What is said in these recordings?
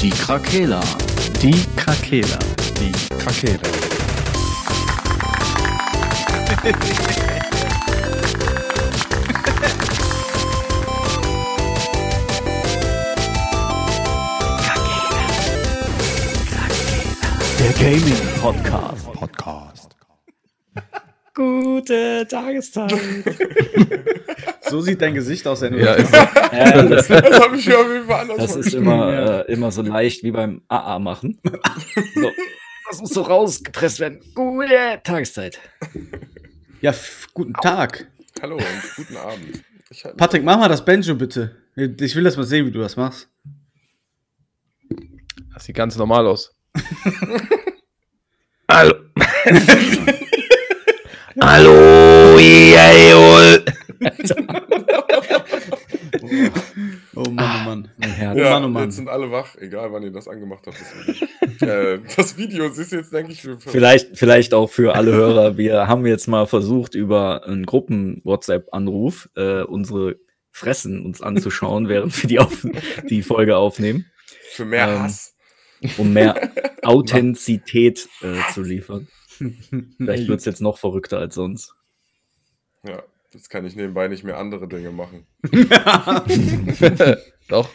Die Krakela. Die Krakela. Die Krakela. Der Gaming Podcast. Podcast. Gute Tageszeit. So sieht dein Gesicht aus, wenn du Ja, ist ja, das, Das habe ich mir auf jeden Fall anders das ist immer, Ja. äh, immer so leicht wie beim AA machen. So, das muss so rausgepresst werden. Gute Tageszeit. Ja, guten Tag. Hallo und guten Abend. Ich halt- Patrick, mach mal das Banjo bitte. Ich will das mal sehen, wie du das machst. Das sieht ganz normal aus. Hallo. Hallo, jawohl. Oh Mann, oh Mann. Mein Herz. ja, Mann, oh Mann. jetzt sind alle wach, egal wann ihr das angemacht habt. Das Video, äh, das Video ist jetzt, denke ich, für, für Vielleicht, vielleicht auch für alle Hörer. Wir haben jetzt mal versucht, über einen Gruppen-WhatsApp-Anruf äh, unsere Fressen uns anzuschauen, während wir die, auf, die Folge aufnehmen, für mehr ähm, Hass. um mehr Authentizität äh, zu liefern. Vielleicht wird es jetzt noch verrückter als sonst. Ja, jetzt kann ich nebenbei nicht mehr andere Dinge machen. Doch.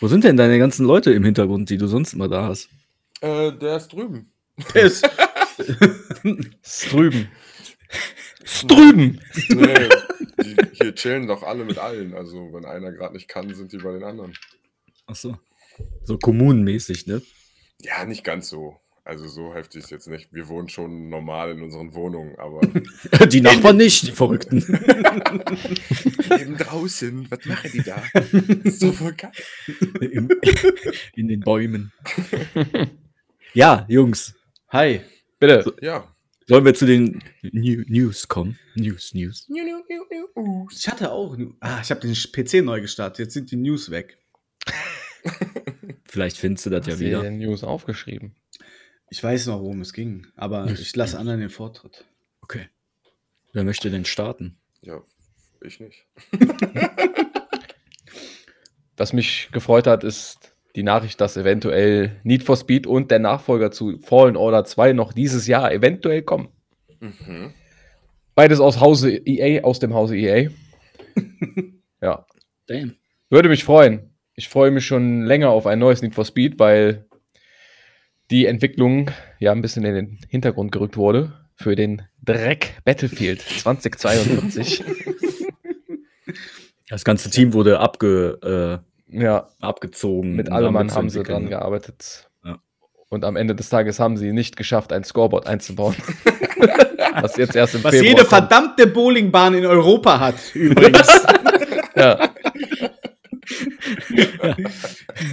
Wo sind denn deine ganzen Leute im Hintergrund, die du sonst immer da hast? Äh, der ist drüben. Piss. Ist drüben. Ist drüben. Nee, die, hier chillen doch alle mit allen. Also, wenn einer gerade nicht kann, sind die bei den anderen. Ach so. So kommunenmäßig, ne? Ja, nicht ganz so. Also, so heftig ist jetzt nicht. Wir wohnen schon normal in unseren Wohnungen, aber Die Nachbarn nicht, die Verrückten. eben draußen. Was machen die da? ist so voll geil. Im, in den Bäumen. Ja, Jungs, Hi. Bitte. Ja. sollen wir zu den New News kommen? News, News. Ich hatte auch. Ah, ich habe den PC neu gestartet. Jetzt sind die News weg. Vielleicht findest du das ja Hast du wieder. die News aufgeschrieben? Ich weiß noch, worum es ging, aber ich lasse anderen den Vortritt. Okay. Wer möchte denn starten? Ja, ich nicht. Was mich gefreut hat, ist die Nachricht, dass eventuell Need for Speed und der Nachfolger zu Fallen Order 2 noch dieses Jahr eventuell kommen. Mhm. Beides aus Hause EA, aus dem Hause EA. ja. Damn. Würde mich freuen. Ich freue mich schon länger auf ein neues Need for Speed, weil die Entwicklung ja ein bisschen in den Hintergrund gerückt wurde für den Dreck Battlefield 2042. Das ganze Team wurde abge, ja, äh, abgezogen. mit allem haben sie dran gearbeitet. Ja. Und am Ende des Tages haben sie nicht geschafft, ein Scoreboard einzubauen. Was jetzt erst im Was Februar jede kommt. verdammte Bowlingbahn in Europa hat, übrigens. Ja.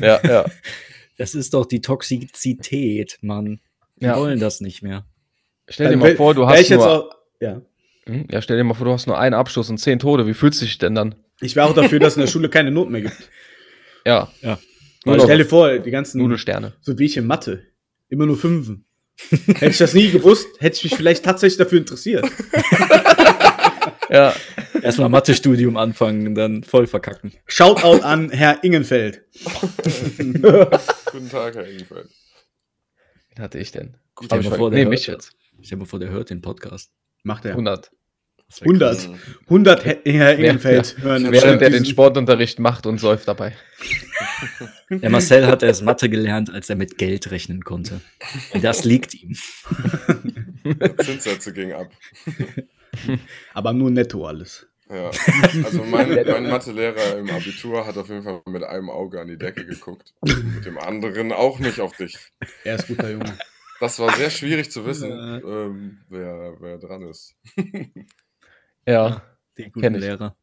ja, ja. Das ist doch die Toxizität, Mann. Die Ja. wollen das nicht mehr. Stell dir mal vor, du hast nur, auch, ja. Hm? ja, stell dir mal vor, du hast nur einen Abschluss und zehn Tote. Wie fühlst du dich denn dann? Ich wäre auch dafür, dass es in der Schule keine Noten mehr gibt. Ja, Weil Nur stell dir vor, die ganzen, Nudelsterne. so wie ich in Mathe, immer nur Fünfen. hätte ich das nie gewusst, hätte ich mich vielleicht tatsächlich dafür interessiert. Ja, Erstmal Mathe-Studium anfangen und dann voll verkacken. Shoutout an Herr Ingenfeld. Guten Tag, Herr Ingefeld. wen hatte ich denn? Gut, Stell ich dir vor, der nee, hört mich jetzt. Stell dir vor, der hört den Podcast. Macht er. 100. Das wär 100. krass. 100 Herr Ingenfeld hören. Während er den Sportunterricht macht und säuft dabei. Der Marcel hat erst Mathe gelernt, als er mit Geld rechnen konnte. Und das liegt ihm. Zinssätze gingen ab. Aber nur netto alles. Ja. Also mein, mein Mathelehrer im Abitur hat auf jeden Fall mit einem Auge an die Decke geguckt. Mit dem anderen auch nicht auf dich. Er ist guter Junge. Das war sehr schwierig zu wissen, Ja. ähm, wer, wer dran ist. Ja. Den guten. Lehrer.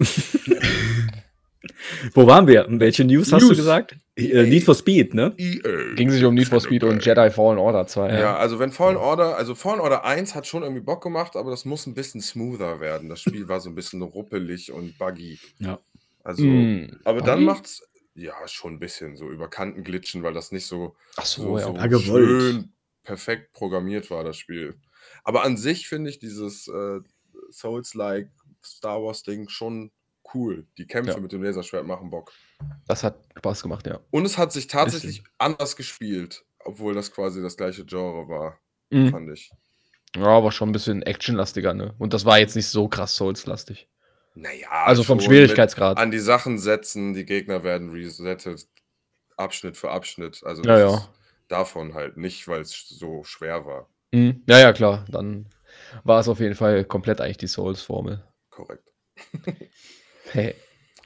Wo waren wir? Welche News, hast du News. gesagt? Äh, Need for Speed, ne? EA. Ging sich um Need for Speed und Jedi Fallen Order 2. Ja, also wenn Fallen Order, also Fallen Order 1 hat schon irgendwie Bock gemacht, aber das muss ein bisschen smoother werden. Das Spiel war so ein bisschen ruppelig und buggy. Ja. Also, Mm, aber dann buggy? macht's ja schon ein bisschen so über Kanten glitschen, weil das nicht so, Ach so, so, ja. so Ja, schön perfekt programmiert war, das Spiel. Aber an sich finde ich dieses äh, Souls-like Star Wars-Ding schon cool. Die Kämpfe Ja. mit dem Laserschwert machen Bock. Das hat Spaß gemacht, ja. Und es hat sich tatsächlich anders gespielt, obwohl das quasi das gleiche Genre war, Mhm. fand ich. Ja, aber schon ein bisschen actionlastiger, ne? Und das war jetzt nicht so krass Souls-lastig. Naja, Also vom Schwierigkeitsgrad. An die Sachen setzen, die Gegner werden resettet, Abschnitt für Abschnitt. Also Ja, ja. davon halt nicht, weil es so schwer war. Mhm. Ja, ja, klar. Dann war es auf jeden Fall komplett eigentlich die Souls-Formel. Korrekt. Hey.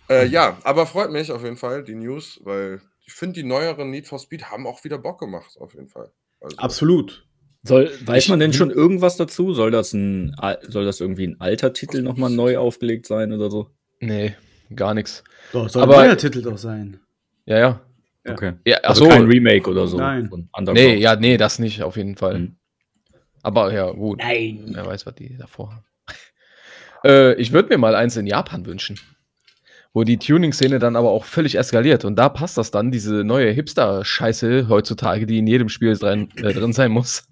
Äh, ja, aber freut mich auf jeden Fall, die News, weil ich finde, die neueren Need for Speed haben auch wieder Bock gemacht, auf jeden Fall. Also, Absolut. Soll, weiß Ich- man denn schon irgendwas dazu? Soll das, ein, soll das irgendwie ein alter Titel nochmal neu aufgelegt sein oder so? Nee, gar nichts. Doch, soll Aber- ein neuer Titel doch sein. Ja, ja. Okay. Ja, Also achso. kein Remake oder so. Nein. Nee, ja, nee, das nicht, auf jeden Fall. Mhm. Aber ja, gut. Nein. Wer weiß, was die davor haben. Äh, ich würde mir mal eins in Japan wünschen. Wo die Tuning-Szene dann aber auch völlig eskaliert. Und da passt das dann, diese neue Hipster-Scheiße heutzutage, die in jedem Spiel drin, äh, drin sein muss.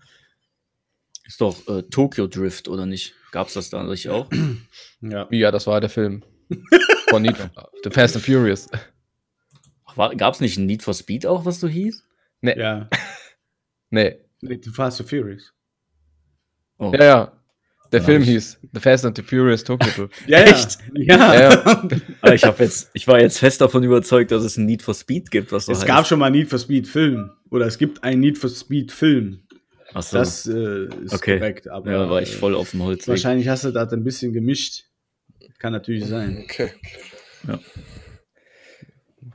Ist doch äh, Tokyo Drift, oder nicht? Gab es das da nicht auch? Ja. Ja, das war der Film. Von Need The Fast and Furious. Gab es nicht ein Need for Speed auch, was so hieß? Ja. Nee. Nee, The Fast and Furious. Oh. Ja, ja. Der Film ich- hieß The Fast and the Furious Tokyo Drift. Ja, Echt? Ja. Ja, ja. Aber ich, jetzt, ich war jetzt fest davon überzeugt, dass es ein Need for Speed gibt, was so Es heißt. gab schon mal Need for Speed Film. Oder es gibt einen Need for Speed Film. Ach so. Das äh, ist Okay. korrekt. Aber ja, war ich äh, voll auf dem Holzweg. Wahrscheinlich hast du das ein bisschen gemischt. Kann natürlich sein. okay.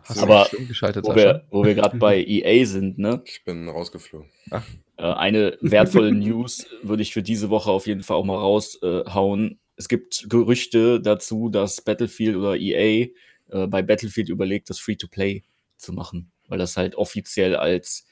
Hast Aber du geschaltet, Wo wir, wo wir gerade bei EA sind, ne? Ich bin rausgeflogen. Äh, eine wertvolle News würde ich für diese Woche auf jeden Fall auch mal raushauen. es gibt Gerüchte dazu, dass Battlefield oder EA äh, bei Battlefield überlegt, das Free-to-Play zu machen, weil das halt offiziell als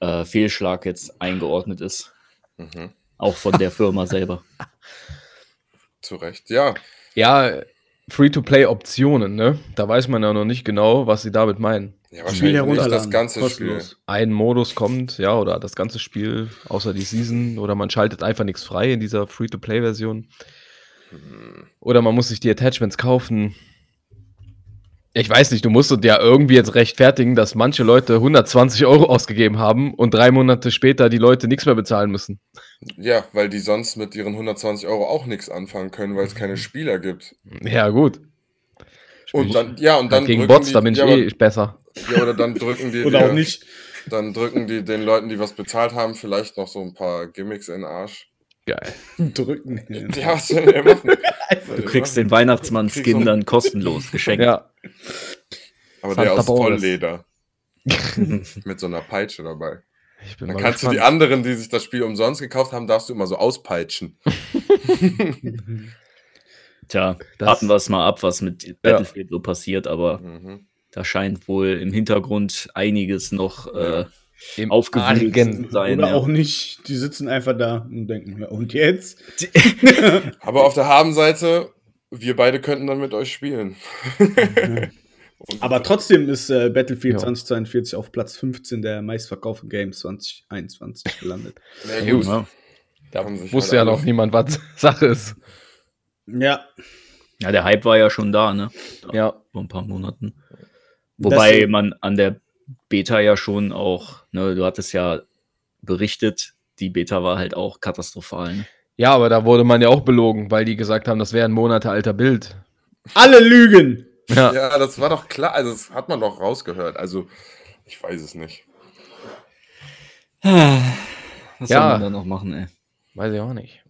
äh, Fehlschlag jetzt eingeordnet ist. Mhm. Auch von der Firma selber. Zu Recht. Ja, Ja, Free-to-Play-Optionen, ne? Da weiß man ja noch nicht genau, was sie damit meinen. ja Spiel wahrscheinlich nicht herunterladen. das ganze kostenlos. Ein Modus kommt, ja, oder das ganze Spiel, außer die Season, oder man schaltet einfach nichts frei in dieser Free-to-Play-Version. Spiel. Hm. Oder man muss sich die Attachments kaufen. Ich weiß nicht, du musst ja irgendwie jetzt rechtfertigen, dass manche Leute 120 Euro ausgegeben haben und drei Monate später die Leute nichts mehr bezahlen müssen. Ja, weil die sonst mit ihren 120 Euro auch nichts anfangen können, weil es keine Spieler gibt. Ja, gut. Und dann, ja, und dann Gegen drücken Bots, die, da bin ich ja, eh besser. ja, oder dann drücken die, Oder auch nicht. dann drücken die den Leuten, die was bezahlt haben, vielleicht noch so ein paar Gimmicks in den Arsch. Geil. Drücken. Ja, was soll der machen? Du kriegst den Weihnachtsmann-Skin dann kostenlos geschenkt. Ja, Aber der Santa aus Boris. Vollleder. Mit so einer Peitsche dabei. Ich bin Dann mal kannst du die gespannt. anderen, die sich das Spiel umsonst gekauft haben, darfst du immer so auspeitschen. Tja, Das- warten wir es mal ab, was mit Battlefield so passiert, aber Mhm. da scheint wohl im Hintergrund einiges noch äh, Im aufgewühlt sein. Oder ja. auch nicht. Die sitzen einfach da und denken, ja, und jetzt? Aber auf der Habenseite, wir beide könnten dann mit euch spielen. Und- Aber trotzdem ist äh, Battlefield Ja. 2042 auf Platz 15 der meistverkauften Games 2021 gelandet. Ja, gut. Ja. Da Haben sich wusste halt ja noch niemand, was Sache ist. Ja, ja, der Hype war ja schon da, ne? Ja, Vor ein paar Monaten. Wobei Deswegen- man an der Beta ja schon auch, ne, du hattest ja berichtet, die Beta war halt auch katastrophal. Ne? ja, aber da wurde man ja auch belogen, weil die gesagt haben, das wäre ein Monate alter Bild. alle lügen. Ja, Ja, das war doch klar. Also, das hat man doch rausgehört. Also, ich weiß es nicht. Was Ja. soll man da noch machen, ey? weiß ich auch nicht.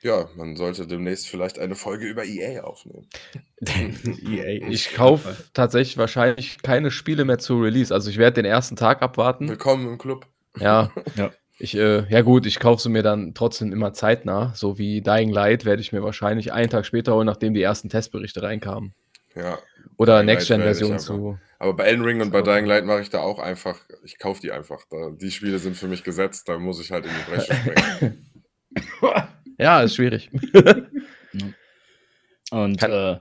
Ja, man sollte demnächst vielleicht eine Folge über EA aufnehmen. EA. Ich kaufe tatsächlich wahrscheinlich keine Spiele mehr zu Release. Also ich werde den ersten Tag abwarten. Willkommen im Club. Ja. Ja. Ich, äh, ja gut, ich kaufe sie mir dann trotzdem immer zeitnah. So wie Dying Light werde ich mir wahrscheinlich einen Tag später holen, nachdem die ersten Testberichte reinkamen. Ja. Oder Next-Gen-Version zu. Aber bei Elden Ring und bei Dying Light mache ich da auch einfach, ich kaufe die einfach. Da, die Spiele sind für mich gesetzt, da muss ich halt in die Bresche springen. Ja, ist schwierig. Und Kann- äh,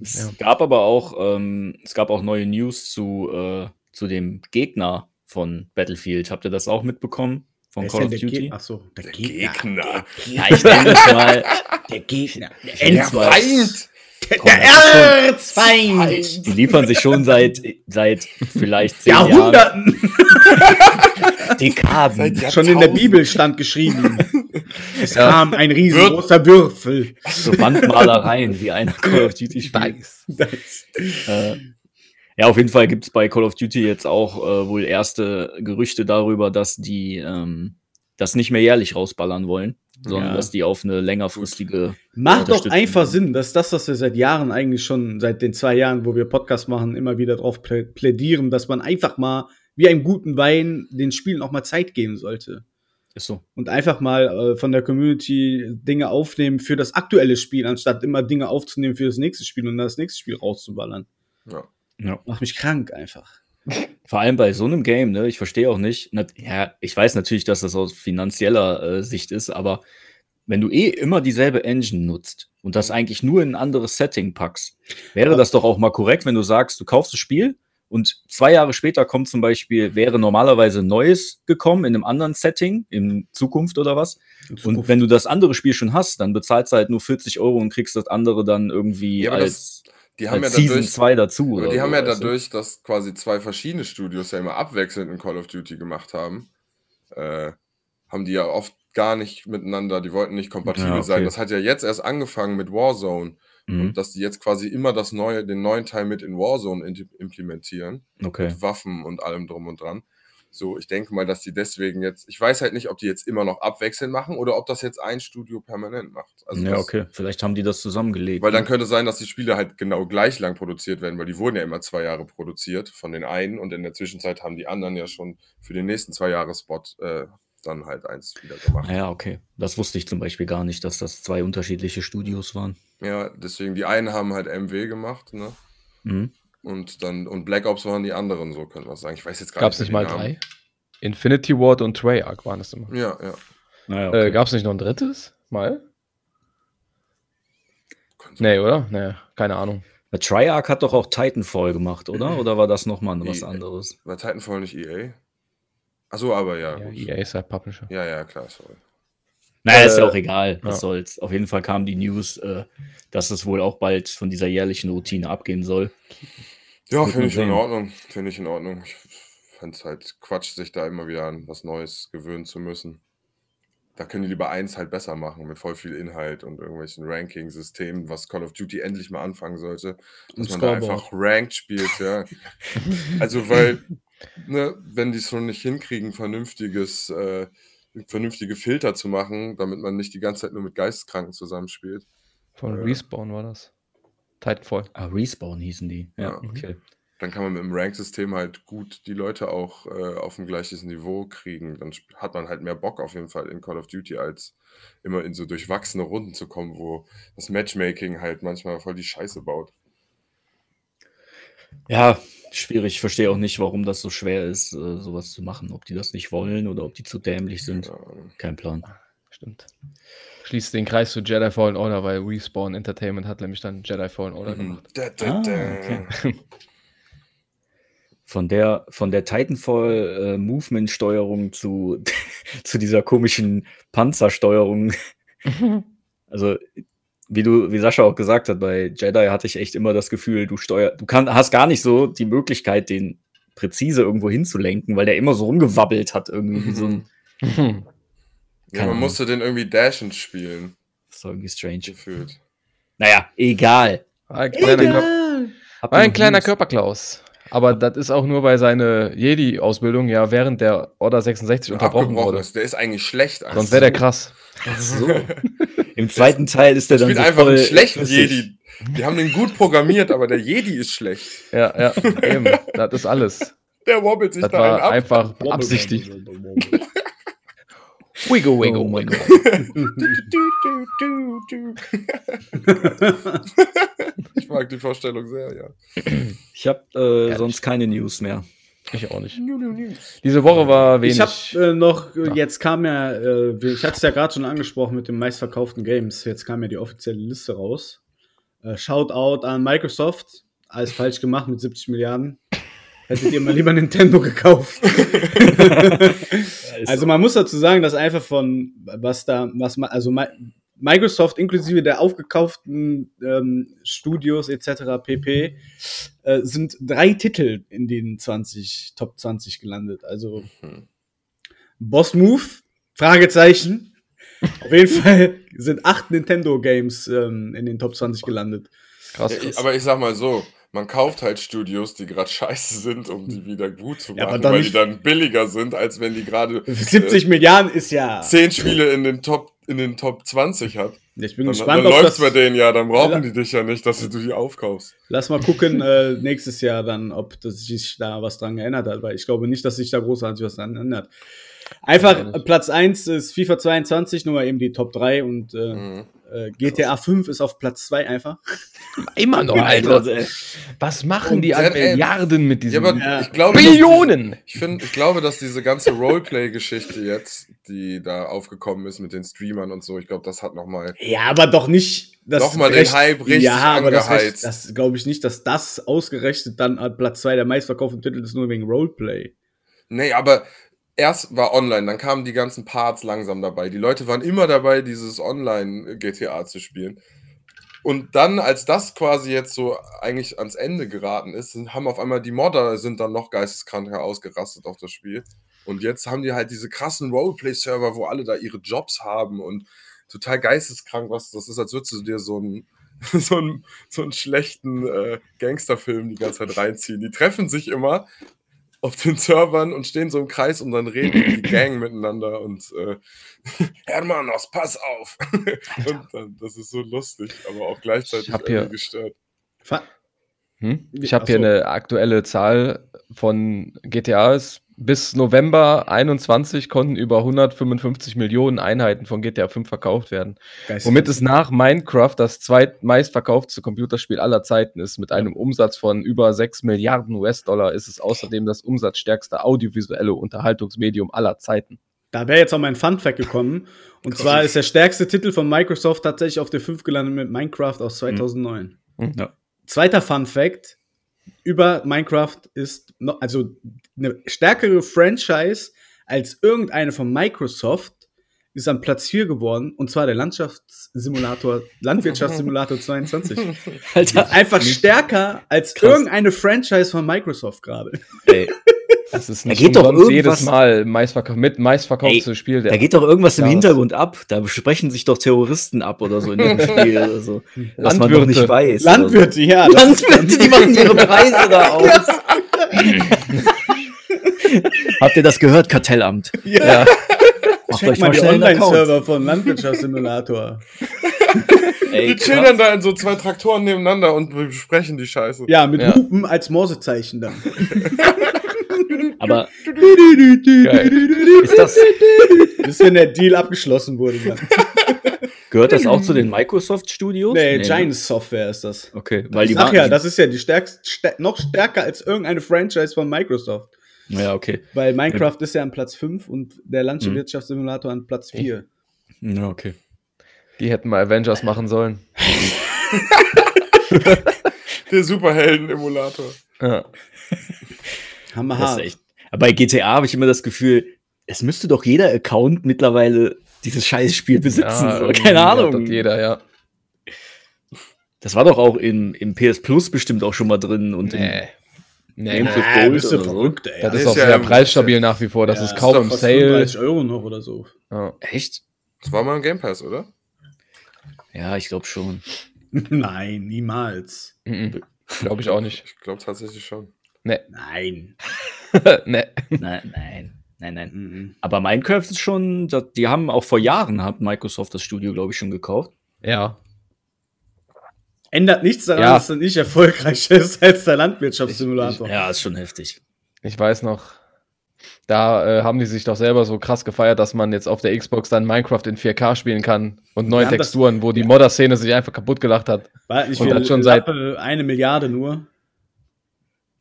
es Ja. gab aber auch, ähm, es gab auch neue News zu, äh, zu dem Gegner von Battlefield. Habt ihr das auch mitbekommen? Von Wer Call of der Duty? Gegner? Achso, der, Der Gegner. Gegner. Ja, ich nenne es mal. Der Gegner. Der Der Feind. Schon- Erzfeind! Die liefern sich schon seit, seit vielleicht zehn Jahren. Jahrhunderten! Dekaden. Seit Schon in der. Bibel stand geschrieben. Es kam ein riesengroßer Würfel. So Wandmalereien, wie einer Call of Duty spielt. Nice. Äh, ja, auf jeden Fall gibt es bei Call of Duty jetzt auch äh, wohl erste Gerüchte darüber, dass die ähm, das nicht mehr jährlich rausballern wollen, sondern Ja. dass die auf eine längerfristige. Macht doch einfach Sinn. Das ist das, was wir seit Jahren eigentlich schon, seit den zwei Jahren, wo wir Podcast machen, immer wieder drauf plä- plädieren, dass man einfach mal, wie einem guten Wein, den Spielen auch mal Zeit geben sollte. Ist so. Und einfach mal äh, von der Community Dinge aufnehmen für das aktuelle Spiel, anstatt immer Dinge aufzunehmen für das nächste Spiel und dann das nächste Spiel rauszuballern. Ja. Ja. Macht mich krank einfach. Vor allem bei so einem Game, ne? Ich verstehe auch nicht. Na, ja, ich weiß natürlich, dass das aus finanzieller äh, Sicht ist, aber wenn du eh immer dieselbe Engine nutzt und das eigentlich nur in ein anderes Setting packst, wäre das doch auch mal korrekt, wenn du sagst, du kaufst das Spiel und zwei Jahre später kommt zum Beispiel, wäre normalerweise neues gekommen in einem anderen Setting, in Zukunft oder was. Und wenn du das andere Spiel schon hast, dann bezahlst du halt nur 40 Euro und kriegst das andere dann irgendwie Ja, als, Die haben ja als Season dadurch, 2 dazu. die haben so, ja weißt du? dadurch, dass quasi zwei verschiedene Studios ja immer abwechselnd in Call of Duty gemacht haben, äh, haben die ja oft gar nicht miteinander, die wollten nicht kompatibel Ja, okay. sein. Das hat ja jetzt erst angefangen mit Warzone Mhm. und dass die jetzt quasi immer das neue, den neuen Teil mit in Warzone implementieren. Okay. mit Waffen und allem drum und dran. So, ich denke mal, dass die deswegen jetzt, ich weiß halt nicht, ob die jetzt immer noch abwechselnd machen oder ob das jetzt ein Studio permanent macht. Also ja, das, okay. Vielleicht haben die das zusammengelegt. Weil dann ne? könnte sein, dass die Spiele halt genau gleich lang produziert werden, weil die wurden ja immer zwei Jahre produziert von den einen und in der Zwischenzeit haben die anderen ja schon für den nächsten zwei Jahre Spot äh, dann halt eins wieder gemacht. Ja, okay. Das wusste ich zum Beispiel gar nicht, dass das zwei unterschiedliche Studios waren. Ja, deswegen die einen haben halt MW gemacht, ne? Mhm. Und dann, und Black Ops waren die anderen, so können wir sagen. Ich weiß jetzt gar Gab es nicht nicht mal drei? Infinity Ward und Treyarch waren es immer. Ja, ja. Naja, okay. Äh, Gab es nicht noch ein drittes? Mal? Könnte Nee, oder? Nee, keine Ahnung. Na, Triarch hat doch auch Titanfall gemacht, oder? Oder war das nochmal was Die- anderes? War Titanfall nicht EA? Achso, aber ja. Ja. EA ist halt Publisher. Ja, ja, klar, sorry. Naja, ist ja Äh, auch egal. Was ja. soll's. Auf jeden Fall kam die News, äh, dass es wohl auch bald von dieser jährlichen Routine abgehen soll. Ja, finde ich in. Ordnung. Finde ich in Ordnung. Ich fände es halt Quatsch, sich da immer wieder an was Neues gewöhnen zu müssen. Da können die lieber eins halt besser machen, mit voll viel Inhalt und irgendwelchen Ranking-Systemen, was Call of Duty endlich mal anfangen sollte. Dass Und man da einfach Ranked spielt, ja. also, weil, ne, wenn die es schon nicht hinkriegen, vernünftiges, äh, vernünftige Filter zu machen, damit man nicht die ganze Zeit nur mit Geisteskranken zusammenspielt. Von Ja. Respawn war das. Titanfall. Ah, Respawn hießen die. Ja, Ja. okay. dann kann man mit dem Rank-System halt gut die Leute auch äh, auf ein gleiches Niveau kriegen. Dann hat man halt mehr Bock auf jeden Fall in Call of Duty, als immer in so durchwachsene Runden zu kommen, wo das Matchmaking halt manchmal voll die Scheiße baut. Ja, schwierig. Ich verstehe auch nicht, warum das so schwer ist, äh, sowas zu machen. Ob die das nicht wollen oder ob die zu dämlich sind. Kein Plan. Stimmt. Schließt den Kreis zu Jedi Fallen Order, weil Respawn Entertainment hat nämlich dann Jedi Fallen Order Mhm. gemacht. Ah, okay. Von der, von der Titanfall äh, zu, zu dieser komischen Panzersteuerung. Also, wie du, wie Sascha auch gesagt hat, bei Jedi hatte ich echt immer das Gefühl, du steuer, du kann, hast gar nicht so die Möglichkeit, den präzise irgendwo hinzulenken, weil der immer so rumgewabbelt hat, irgendwie wie so ein, Ja, Keine man musste den irgendwie dashend spielen, das war irgendwie strange. gefühlt. Naja, egal. Ein kleiner, Egal. Ihr ein kleiner? Körperklaus. Aber das ist auch nur, weil seine Jedi-Ausbildung ja während der Order 66 unterbrochen wurde. ist. Der ist eigentlich schlecht. Sonst Sonst wäre der krass. So. Im zweiten Teil ist der dann spielt so einfach voll einen schlechten. Jedi. Die haben den gut programmiert, aber der Jedi ist schlecht. Ja, ja, eben. Das ist alles. Der wobbelt sich Das da war ab. einfach beabsichtigt. Wiggle, wiggle, Oh wiggle. ich mag die Vorstellung sehr, ja. Ich habe äh, sonst keine News mehr. Ich auch nicht. Diese Woche war wenig. Ich habe äh, noch, Ja. jetzt kam ja, äh, ich hatte es ja gerade schon angesprochen mit den meistverkauften Games. Jetzt kam ja die offizielle Liste raus. Äh, Shoutout an Microsoft. Alles falsch gemacht mit 70 Milliarden. Hättet ihr mal lieber Nintendo gekauft. also man muss dazu sagen, dass einfach von was da, was man, also Mi- Microsoft inklusive der aufgekauften ähm, Studios etc. pp. Äh, sind drei Titel in den 20, Top 20 gelandet. Also Hm. Boss Move, Fragezeichen. Auf jeden Fall sind acht Nintendo Games ähm, in den Top 20 gelandet. Krass. Ja, ich- aber ich sag mal so, man kauft halt Studios, die gerade scheiße sind, um die wieder gut zu Ja, machen, dann weil die dann billiger sind, als wenn die gerade 70 Milliarden ist ja. äh, 10 Spiele in den Top in den Top 20 hat. Ich bin Dann, gespannt, dann läuft's bei denen ja, dann brauchen Ja. die dich ja nicht, dass du die aufkaufst. Lass mal gucken äh, nächstes Jahr dann, ob das sich da was dran geändert hat, weil ich glaube nicht, dass sich da großartig was dran ändert. Einfach Ja, Platz 1 ist FIFA 22, nur mal eben die Top 3 und äh, Mhm. äh, GTA 5 ist auf Platz 2 einfach. Immer noch, Alter. Was machen die Und an dann, ey, Milliarden mit Ja, diesen aber Ja. ich glaube, dass Billionen? Die, ich, find, ich glaube, dass diese ganze Roleplay-Geschichte jetzt, die da aufgekommen ist mit den Streamern und so, ich glaube, das hat nochmal. Ja, aber doch nicht. Das Doch mal den Hype richtig Ja, aber das, das glaube ich nicht, dass das ausgerechnet dann an Platz 2 der meistverkauften Titel ist, nur wegen Roleplay. Nee, aber erst war online, dann kamen die ganzen Parts langsam dabei. Die Leute waren immer dabei, dieses Online-GTA zu spielen. Und dann, als das quasi jetzt so eigentlich ans Ende geraten ist, haben auf einmal die Modder sind dann noch geisteskranker ausgerastet auf das Spiel. Und jetzt haben die halt diese krassen Roleplay-Server, wo alle da ihre Jobs haben und total geisteskrank was. Das ist, als würdest du dir so einen, so einen, so einen schlechten äh, Gangsterfilm die ganze Zeit reinziehen. Die treffen sich immer auf den Servern und stehen so im Kreis und dann reden die Gang miteinander und äh, Hermanos, pass auf! und dann, das ist so lustig, aber auch gleichzeitig hier- gestört. Hm? Ich habe hier eine aktuelle Zahl von GTAs. Bis November 21 konnten über 155 Millionen Einheiten von GTA 5 verkauft werden. Geist- Womit es nach Minecraft das zweitmeistverkaufte Computerspiel aller Zeiten ist. Mit einem Umsatz von über 6 Milliarden US-Dollar ist es außerdem das umsatzstärkste audiovisuelle Unterhaltungsmedium aller Zeiten. Da wäre jetzt auch mein Fun-Fact gekommen. Und zwar ist der stärkste Titel von Microsoft tatsächlich auf der 5 gelandet mit Minecraft aus 2009. Ja. Zweiter Fun-Fact über Minecraft ist noch, also eine stärkere Franchise als irgendeine von Microsoft ist an Platz 4 geworden und zwar der Landschaftssimulator, Landwirtschaftssimulator 22. Alter, Einfach stärker als Krass. irgendeine Franchise von Microsoft gerade. ey, Das ist Da nicht geht doch jedes Mal meistverkauf mit meistverkauftes Spiel. da geht doch irgendwas im Ja, Hintergrund ab. Da sprechen sich doch Terroristen ab oder so in dem Spiel oder so. Was man doch Landwirte. nicht weiß. Landwirte, ja. So. Landwirte, die machen ihre Preise da aus. Habt ihr das gehört, Kartellamt? ja. Macht Check euch mal Account. Online-Server von Landwirtschaftssimulator. Ey, Die chillen krass. dann da in so zwei Traktoren nebeneinander und besprechen die Scheiße. Ja, mit Ja. Hupen als Morsezeichen dann. Aber Geil. ist das, Bis wenn der Deal abgeschlossen wurde. Dann. gehört das auch zu den Microsoft Studios? Nee, ne? Giant Software ist das. Okay, weil die Ach ja, das ist ja die stärkste, stär noch stärker als irgendeine Franchise von Microsoft. Ja, okay. Weil Minecraft ist ja an Platz 5 und der Landwirtschaftssimulator an Platz 4. Ja, okay. Die hätten mal Avengers machen sollen. Der Superhelden-Emulator. Ja. Das Hammerhart. ist echt. Aber bei GTA habe ich immer das Gefühl, es müsste doch jeder Account mittlerweile dieses Scheißspiel besitzen. so. irgendwie Keine hat Ahnung. das jeder, ja. Das war doch auch im, im PS Plus bestimmt auch schon mal drin und Nee. Nee, Game nee. for Ah, Gold bist du so. verrückt, ey. Das ist ist auch ja sehr im- preisstabil nach wie vor. Das Ja, ist ist kaum doch im fast Sale. 35 Euro noch oder so. Ja. echt? Das war mal im Game Pass, oder? Ja, ich glaube schon. Nein, niemals. Mhm. Glaube ich auch nicht. Ich glaube tatsächlich schon. Nee. Nein. nee. Nein, nein, nein, nein. Mhm. Aber Minecraft ist schon, die haben auch vor Jahren hat Microsoft das Studio, glaube ich, schon gekauft. Ja. Ändert nichts daran, Ja. dass er nicht erfolgreicher ist als der Landwirtschaftssimulator. Ja, ist schon heftig. Ich weiß noch, da äh, haben die sich doch selber so krass gefeiert, dass man jetzt auf der Xbox dann Minecraft in 4K spielen kann und neue haben das- Texturen, wo die Modder-Szene sich einfach kaputt gelacht hat. War nicht Und das schon seit- eine Milliarde nur.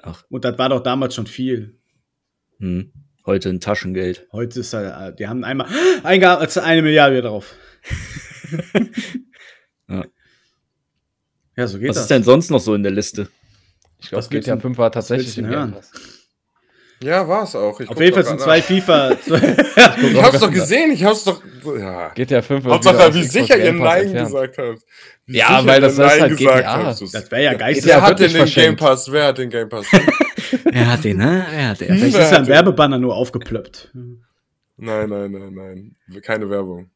Ach. Und das war doch damals schon viel. Hm. Heute ein Taschengeld. Heute ist halt, die haben einmal als eine Milliarde wieder drauf. Ja. Ja, so geht Was das. ist denn sonst noch so in der Liste? Ich glaube, Was GTA du- 5 war tatsächlich im Game hören? Pass. Ja, war es auch. Ich Auf jeden Fall doch sind zwei nach. FIFA. Ich hab's doch gesehen, ich hab's doch. Ja. GTA 5 wird Hauptsache, wie sicher ihr Nein gesagt habt. Wie Ja, weil das ist Nein halt gesagt GTA. habt. Das- wäre ja geistig. Wer hat denn den Game. Pass? Wer hat den Game Pass? Er hat den, ne? Er hat den. Vielleicht ist ein Werbebanner nur aufgeplöppt. nein, nein, nein, nein. Keine Werbung.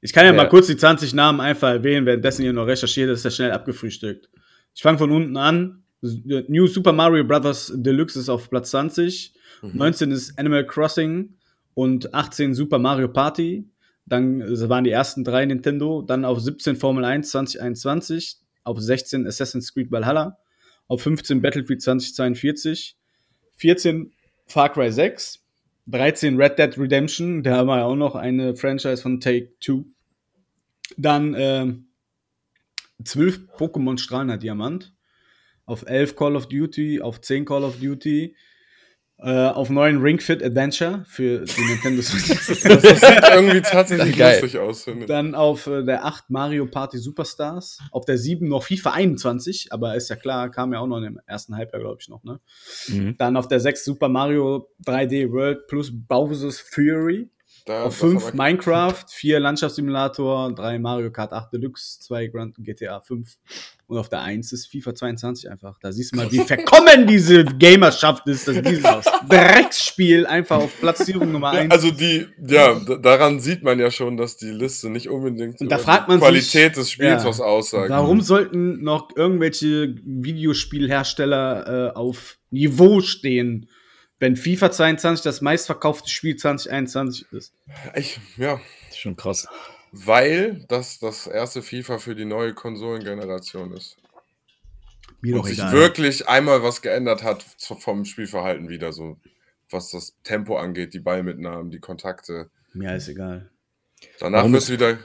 Ich kann ja, Ja. mal kurz die 20 Namen einfach erwähnen, währenddessen ihr noch recherchiert, das ist ja schnell abgefrühstückt. Ich fange von unten an. New Super Mario Bros. Deluxe ist auf Platz 20. Mhm. 19 ist Animal Crossing und 18 Super Mario Party. Dann äh, waren die ersten drei Nintendo. Dann auf 17 Formel 1 2021. Auf 16 Assassin's Creed Valhalla. Auf 15 Battlefield 2042. 14 Far Cry 6. 13 Red Dead Redemption. Da haben wir ja auch noch eine Franchise von Take Two. Dann ähm, 12 Pokémon Strahlender Diamant. Auf 11 Call of Duty. Auf 10 Call of Duty. Äh, auf 9 Ring Fit Adventure für die Nintendo Switch. Das sieht irgendwie tatsächlich Geil. lustig aus, finde ich. Dann auf äh, der 8 Mario Party Superstars. Auf der 7 noch FIFA 21, aber ist ja klar, kam ja auch noch in dem ersten Halbjahr, glaube ich, noch, ne? Mhm. Dann auf der 6 Super Mario 3D World plus Bowser's Fury. Da, auf das 5 aber- Minecraft, 4 Landschaftssimulator, 3 Mario Kart 8 Deluxe, 2 Grand GTA 5 und auf der 1 ist FIFA 22 einfach. Da siehst du mal, wie verkommen diese Gamerschaft ist, dass dieses Drecksspiel einfach auf Platzierung Nummer 1 Also die, ja, daran sieht man ja schon, dass die Liste nicht unbedingt Und da über fragt die man Qualität sich, des Spiels ja, was aussagt. Warum sollten noch irgendwelche Videospielhersteller äh, auf Niveau stehen, wenn FIFA 22 das meistverkaufte Spiel 2021 ist? Ich, ja, schon krass. weil das das erste FIFA für die neue Konsolengeneration ist. Mir und sich wirklich einmal was geändert hat vom Spielverhalten wieder, so was das Tempo angeht, die Ballmitnahmen, die Kontakte. Mir ist egal. Danach Warum ist- wieder.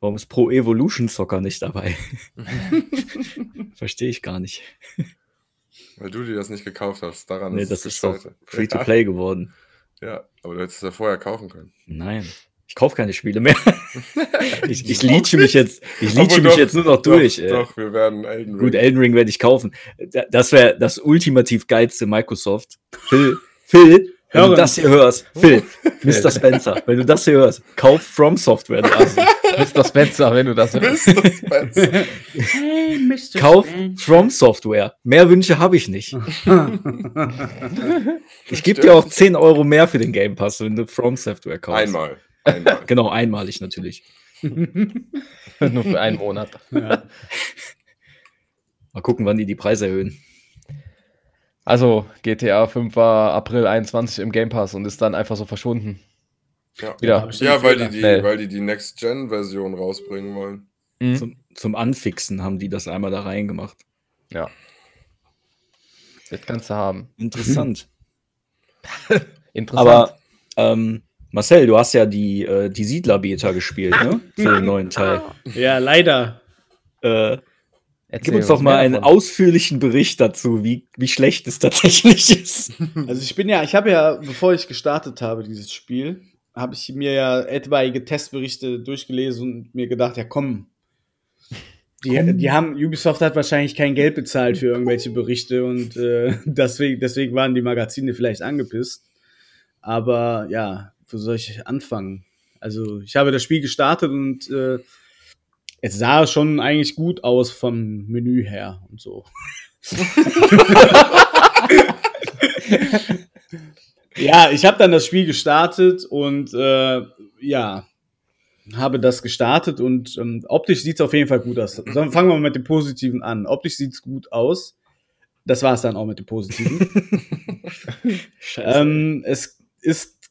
Warum ist Pro Evolution Soccer nicht dabei? Verstehe ich gar nicht. Weil du dir das nicht gekauft hast. Daran Nee, ist das es ist doch gescheitert. free to play geworden. Ja, ja, aber du hättest es ja vorher kaufen können. Nein. Ich kaufe keine Spiele mehr. ich ich leache mich jetzt, ich leache mich doch, jetzt nur noch durch. Doch, doch, wir werden Elden Ring. Gut, Elden Ring werde ich kaufen. Da- Das wäre das ultimativ geilste Microsoft. Phil, Phil, wenn Hören. du das hier hörst, Phil, Mr. Spencer, wenn du das hier hörst, kauf From Software. Assi. Mr. Spencer, wenn du das hörst. Mr. Spencer. Hey, Mr. Kauf From Software. Mehr Wünsche habe ich nicht. Ich gebe dir auch 10 Euro mehr für den Game Pass, wenn du From Software kaufst. Einmal. Einmal. Genau, einmalig natürlich. Nur für einen Monat. ja. Mal gucken, wann die die Preise erhöhen. Also, GTA 5 war April 21 im Game Pass und ist dann einfach so verschwunden. Ja, Wieder. ja weil, die die, weil die die Next-Gen-Version rausbringen wollen. Mhm. Zum, zum Anfixen haben die das einmal da reingemacht. Ja. Das kannst du haben. Interessant. Interessant. Aber ähm, Marcel, du hast ja die, äh, die Siedler-Beta gespielt, ne? Für den neuen Teil. ja, leider. Äh, Erzähl gib uns doch mal einen davon. ausführlichen Bericht dazu, wie, wie schlecht es tatsächlich ist. Also ich bin ja, ich habe ja, bevor ich gestartet habe, dieses Spiel, habe ich mir ja etwaige Testberichte durchgelesen und mir gedacht, ja komm. Die, die haben, Ubisoft hat wahrscheinlich kein Geld bezahlt für irgendwelche Berichte und äh, deswegen, deswegen waren die Magazine vielleicht angepisst. Aber ja, wo soll ich anfangen? Also ich habe das Spiel gestartet und äh, es sah schon eigentlich gut aus vom Menü her und so. ja, ich habe dann das Spiel gestartet und äh, ja, habe das gestartet und ähm, optisch sieht es auf jeden Fall gut aus. So, fangen wir mal mit dem Positiven an. Optisch sieht es gut aus. Das war es dann auch mit dem Positiven. Scheiße. ähm, es ist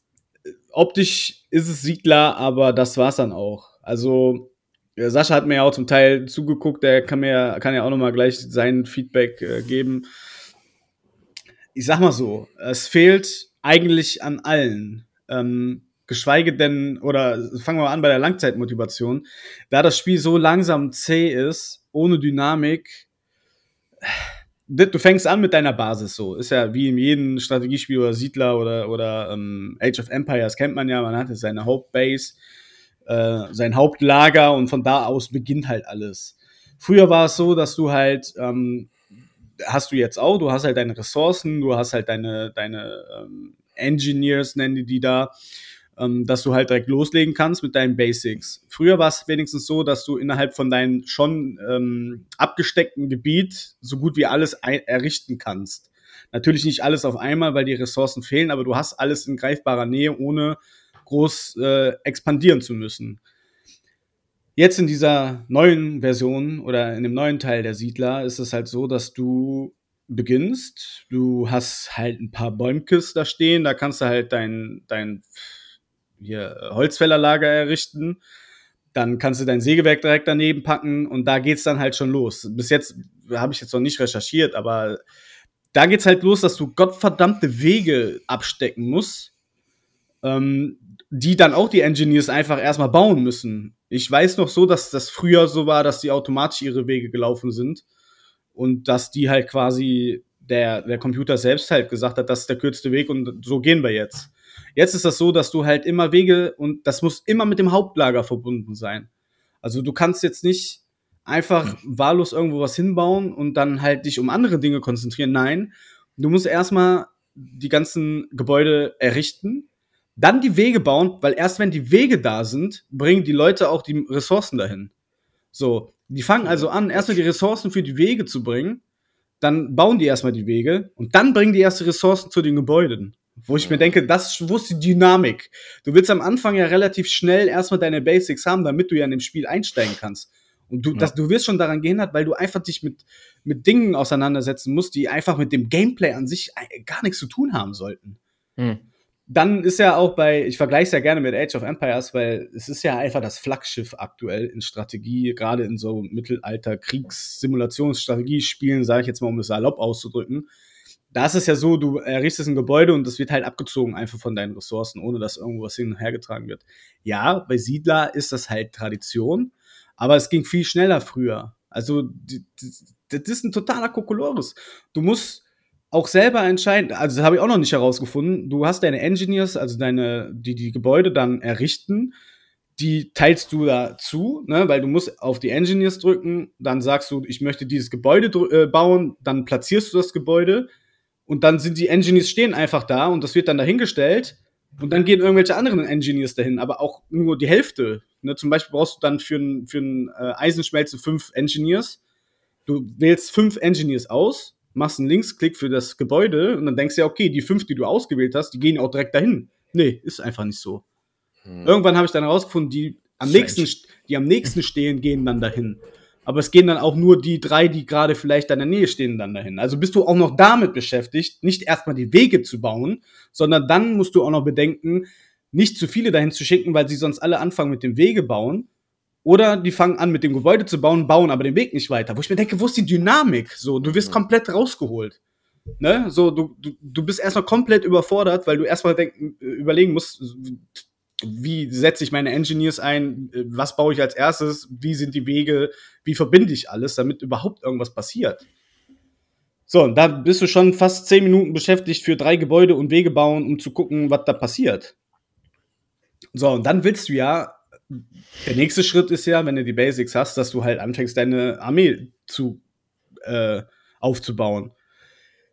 optisch ist es Siedler, aber das war's dann auch. Also Sascha hat mir ja auch zum Teil zugeguckt, der kann mir kann ja auch noch mal gleich sein Feedback äh, geben. Ich sag mal so, es fehlt eigentlich an allen. Ähm, geschweige denn, oder fangen wir mal an bei der Langzeitmotivation, da das Spiel so langsam zäh ist, ohne Dynamik, du fängst an mit deiner Basis so. Ist ja wie in jedem Strategiespiel oder Siedler oder, oder ähm, Age of Empires kennt man ja, man hat seine Hauptbase, äh, sein Hauptlager und von da aus beginnt halt alles. Früher war es so, dass du halt, ähm, hast du jetzt auch, du hast halt deine Ressourcen, du hast halt deine, deine, ähm, Engineers, nennen die die da, ähm, dass du halt direkt loslegen kannst mit deinen Basics. Früher war es wenigstens so, dass du innerhalb von deinem schon ähm, abgesteckten Gebiet so gut wie alles errichten kannst. Natürlich nicht alles auf einmal, weil die Ressourcen fehlen, aber du hast alles in greifbarer Nähe, ohne groß äh, expandieren zu müssen. Jetzt in dieser neuen Version oder in dem neuen Teil der Siedler ist es halt so, dass du beginnst. Du hast halt ein paar Bäumkes da stehen, da kannst du halt dein, dein hier, Holzfällerlager errichten. Dann kannst du dein Sägewerk direkt daneben packen und da geht's dann halt schon los. Bis jetzt habe ich jetzt noch nicht recherchiert, aber da geht's halt los, dass du gottverdammte Wege abstecken musst, ähm, die dann auch die Engineers einfach erstmal bauen müssen. Ich weiß noch so, dass das früher so war, dass die automatisch ihre Wege gelaufen sind und dass die halt quasi der, der Computer selbst halt gesagt hat, das ist der kürzeste Weg und so gehen wir jetzt. Jetzt ist das so, dass du halt immer Wege und das muss immer mit dem Hauptlager verbunden sein. Also du kannst jetzt nicht einfach wahllos irgendwo was hinbauen und dann halt dich um andere Dinge konzentrieren. Nein, du musst erstmal die ganzen Gebäude errichten, dann die Wege bauen, weil erst wenn die Wege da sind, bringen die Leute auch die Ressourcen dahin. So, die fangen also an, erstmal die Ressourcen für die Wege zu bringen, dann bauen die erstmal die Wege und dann bringen die erste Ressourcen zu den Gebäuden. Wo ich mir denke, das wo ist die Dynamik. Du willst am Anfang ja relativ schnell erstmal deine Basics haben, damit du ja in dem Spiel einsteigen kannst. Und du, ja. das, du wirst schon daran gehindert, weil du einfach dich mit, mit Dingen auseinandersetzen musst, die einfach mit dem Gameplay an sich gar nichts zu tun haben sollten. Hm. Dann ist ja auch bei, ich vergleiche es ja gerne mit Age of Empires, weil es ist ja einfach das Flaggschiff aktuell in Strategie, gerade in so Mittelalter, Kriegs-, Simulationsstrategiespielen, sage ich jetzt mal, um es salopp auszudrücken da ist es ja so, du errichtest ein Gebäude und das wird halt abgezogen einfach von deinen Ressourcen, ohne dass irgendwas hin und her getragen wird. Ja, bei Siedler ist das halt Tradition, aber es ging viel schneller früher. Also, das ist ein totaler Kokolores. Du musst auch selber entscheiden, also das habe ich auch noch nicht herausgefunden. Du hast deine Engineers, also deine, die die Gebäude dann errichten, die teilst du dazu, ne, weil du musst auf die Engineers drücken, dann sagst du, ich möchte dieses Gebäude äh, bauen, dann platzierst du das Gebäude, und dann sind die Engineers stehen einfach da und das wird dann dahingestellt. Und dann gehen irgendwelche anderen Engineers dahin, aber auch nur die Hälfte. Ne? Zum Beispiel brauchst du dann für ein, für äh, Eisenschmelze fünf Engineers. Du wählst fünf Engineers aus, machst einen Linksklick für das Gebäude und dann denkst du ja, okay, die fünf, die du ausgewählt hast, die gehen auch direkt dahin. Nee, ist einfach nicht so. Hm. Irgendwann habe ich dann herausgefunden, die am, nächsten, die am nächsten stehen, gehen dann dahin aber es gehen dann auch nur die drei, die gerade vielleicht in der Nähe stehen, dann dahin. Also bist du auch noch damit beschäftigt, nicht erstmal die Wege zu bauen, sondern dann musst du auch noch bedenken, nicht zu viele dahin zu schicken, weil sie sonst alle anfangen mit dem Wege bauen. Oder die fangen an, mit dem Gebäude zu bauen, bauen aber den Weg nicht weiter. Wo ich mir denke, wo ist die Dynamik? So, du wirst komplett rausgeholt. Ne? So, du, du, du bist erstmal komplett überfordert, weil du erstmal denken, überlegen musst, wie setze ich meine Engineers ein, was baue ich als erstes, wie sind die Wege, wie verbinde ich alles, damit überhaupt irgendwas passiert. So, und da bist du schon fast zehn Minuten beschäftigt für drei Gebäude und Wege bauen, um zu gucken, was da passiert. So, und dann willst du ja, der nächste Schritt ist ja, wenn du die Basics hast, dass du halt anfängst, deine Armee zu äh, aufzubauen.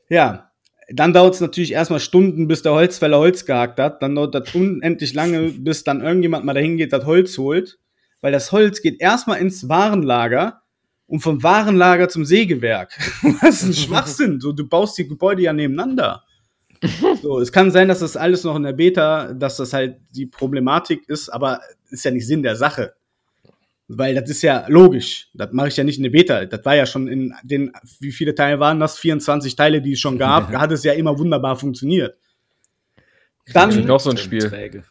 Ja, dann dauert es natürlich erstmal Stunden, bis der Holzfäller Holz gehackt hat. Dann dauert das unendlich lange, bis dann irgendjemand mal dahin geht, das Holz holt. Weil das Holz geht erstmal ins Warenlager und vom Warenlager zum Sägewerk. ist ein Schwachsinn. So, du baust die Gebäude ja nebeneinander. So, es kann sein, dass das alles noch in der Beta, dass das halt die Problematik ist, aber ist ja nicht Sinn der Sache. Weil das ist ja logisch. Das mache ich ja nicht in der Beta. Das war ja schon in den, wie viele Teile waren das? 24 Teile, die es schon gab. Da hat es ja immer wunderbar funktioniert. Dann noch so ein Spiel.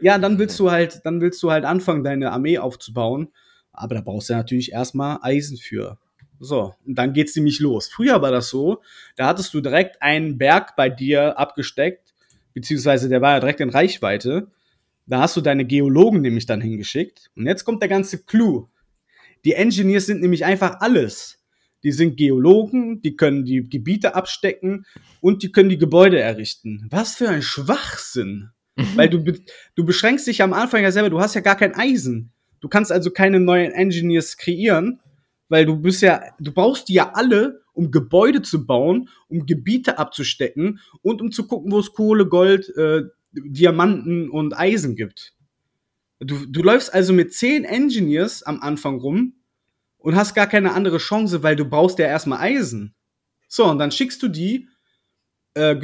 Ja, dann willst du halt, dann willst du halt anfangen, deine Armee aufzubauen. Aber da brauchst du natürlich erstmal Eisen für. So, und dann geht's nämlich los. Früher war das so, da hattest du direkt einen Berg bei dir abgesteckt, beziehungsweise der war ja direkt in Reichweite. Da hast du deine Geologen nämlich dann hingeschickt. Und jetzt kommt der ganze Clou. Die Engineers sind nämlich einfach alles. Die sind Geologen, die können die Gebiete abstecken und die können die Gebäude errichten. Was für ein Schwachsinn. Mhm. Weil du, du beschränkst dich am Anfang ja selber, du hast ja gar kein Eisen. Du kannst also keine neuen Engineers kreieren, weil du bist ja, du brauchst die ja alle, um Gebäude zu bauen, um Gebiete abzustecken und um zu gucken, wo es Kohle, Gold, äh, Diamanten und Eisen gibt. Du, du läufst also mit zehn Engineers am Anfang rum und hast gar keine andere Chance, weil du brauchst ja erstmal Eisen. So, und dann schickst du die äh,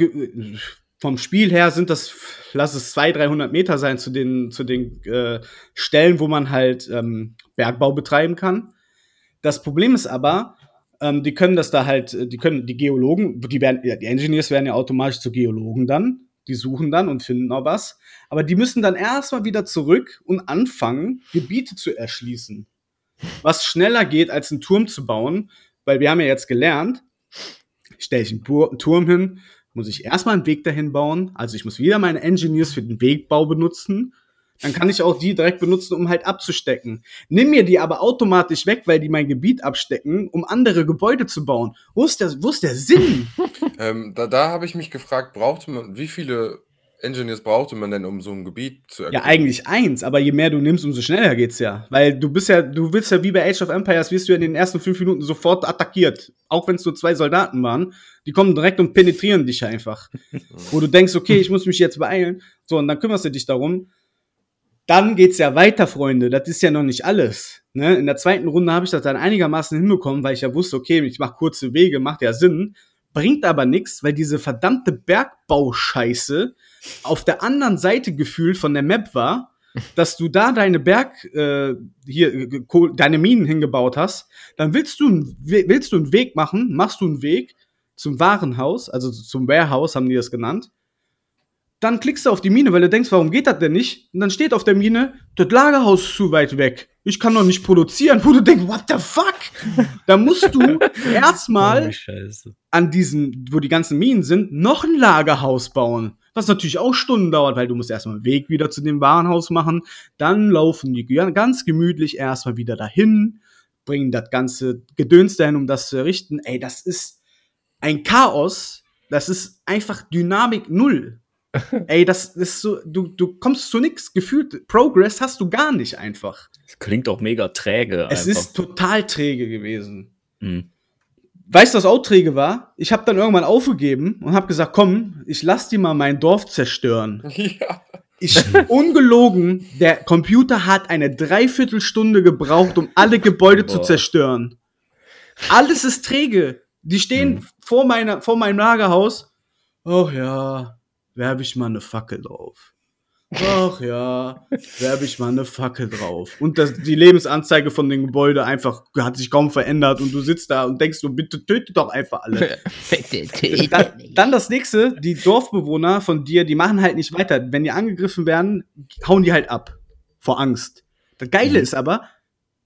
vom Spiel her sind das, lass es 200, 300 Meter sein zu den, zu den äh, Stellen, wo man halt ähm, Bergbau betreiben kann. Das Problem ist aber, ähm, die können das da halt, die können, die Geologen, die werden, die Engineers werden ja automatisch zu Geologen dann. Die suchen dann und finden auch was. Aber die müssen dann erstmal wieder zurück und anfangen, Gebiete zu erschließen. Was schneller geht, als einen Turm zu bauen, weil wir haben ja jetzt gelernt, stelle ich einen Turm hin, muss ich erstmal einen Weg dahin bauen. Also ich muss wieder meine Engineers für den Wegbau benutzen. Dann kann ich auch die direkt benutzen, um halt abzustecken. Nimm mir die aber automatisch weg, weil die mein Gebiet abstecken, um andere Gebäude zu bauen. Wo ist der, wo ist der Sinn? ähm, da da habe ich mich gefragt, brauchte man, wie viele Engineers brauchte man denn, um so ein Gebiet zu erkunden? Ja, eigentlich eins, aber je mehr du nimmst, umso schneller geht's ja. Weil du bist ja, du willst ja wie bei Age of Empires, wirst du ja in den ersten fünf Minuten sofort attackiert. Auch wenn es nur zwei Soldaten waren. Die kommen direkt und penetrieren dich einfach. Wo du denkst, okay, ich muss mich jetzt beeilen. So, und dann kümmerst du dich darum. Dann geht's ja weiter, Freunde. Das ist ja noch nicht alles. Ne? In der zweiten Runde habe ich das dann einigermaßen hinbekommen, weil ich ja wusste, okay, ich mache kurze Wege, macht ja Sinn. Bringt aber nichts, weil diese verdammte Bergbauscheiße auf der anderen Seite gefühlt von der Map war, dass du da deine Berg, äh, hier, äh, deine Minen hingebaut hast, dann willst du, willst du einen Weg machen, machst du einen Weg zum Warenhaus, also zum Warehouse haben die das genannt. Dann klickst du auf die Mine, weil du denkst, warum geht das denn nicht? Und dann steht auf der Mine, das Lagerhaus ist zu weit weg. Ich kann doch nicht produzieren. Wo du denkst, what the fuck? da musst du erstmal oh, an diesen, wo die ganzen Minen sind, noch ein Lagerhaus bauen was natürlich auch Stunden dauert, weil du musst erstmal einen Weg wieder zu dem Warenhaus machen, dann laufen die ganz gemütlich erstmal wieder dahin, bringen das ganze Gedöns dahin, um das zu errichten. Ey, das ist ein Chaos, das ist einfach Dynamik null. Ey, das ist so, du, du kommst zu nichts. Gefühlt, Progress hast du gar nicht einfach. Das klingt auch mega träge. Es einfach. ist total träge gewesen. Mhm. Weißt du, was auch träge war? Ich habe dann irgendwann aufgegeben und habe gesagt, komm, ich lass die mal mein Dorf zerstören. Ja. Ich, ungelogen, der Computer hat eine Dreiviertelstunde gebraucht, um alle Gebäude Boah. zu zerstören. Alles ist träge. Die stehen hm. vor, meiner, vor meinem Lagerhaus. Oh ja, werbe ich mal eine Fackel drauf. Ach ja, werbe ich mal eine Fackel drauf. Und das, die Lebensanzeige von dem Gebäude einfach hat sich kaum verändert und du sitzt da und denkst du, bitte töte doch einfach alle. dann, dann das nächste, die Dorfbewohner von dir, die machen halt nicht weiter. Wenn die angegriffen werden, hauen die halt ab. Vor Angst. Das Geile mhm. ist aber,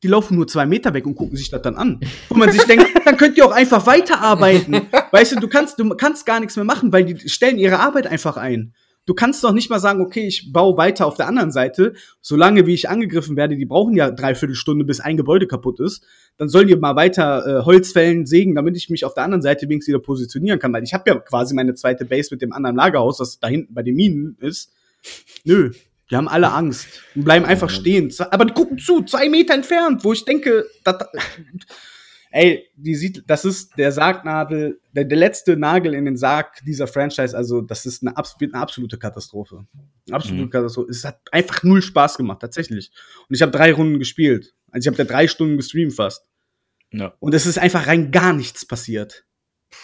die laufen nur zwei Meter weg und gucken sich das dann an. Wo man sich denkt, dann könnt ihr auch einfach weiterarbeiten. Weißt du, du kannst, du kannst gar nichts mehr machen, weil die stellen ihre Arbeit einfach ein. Du kannst doch nicht mal sagen, okay, ich baue weiter auf der anderen Seite, solange wie ich angegriffen werde, die brauchen ja dreiviertel Stunde, bis ein Gebäude kaputt ist. Dann sollen die mal weiter äh, Holz fällen, sägen, damit ich mich auf der anderen Seite wenigstens wieder positionieren kann, weil ich habe ja quasi meine zweite Base mit dem anderen Lagerhaus, das da hinten bei den Minen ist. Nö, die haben alle Angst und bleiben einfach stehen. Aber die gucken zu, zwei Meter entfernt, wo ich denke, dat, ey, die sieht, das ist der Sargnadel, der, der, letzte Nagel in den Sarg dieser Franchise. Also, das ist eine, eine absolute Katastrophe. Eine absolute mhm. Katastrophe. Es hat einfach null Spaß gemacht, tatsächlich. Und ich habe drei Runden gespielt. Also, ich habe da drei Stunden gestreamt fast. Ja. Und es ist einfach rein gar nichts passiert.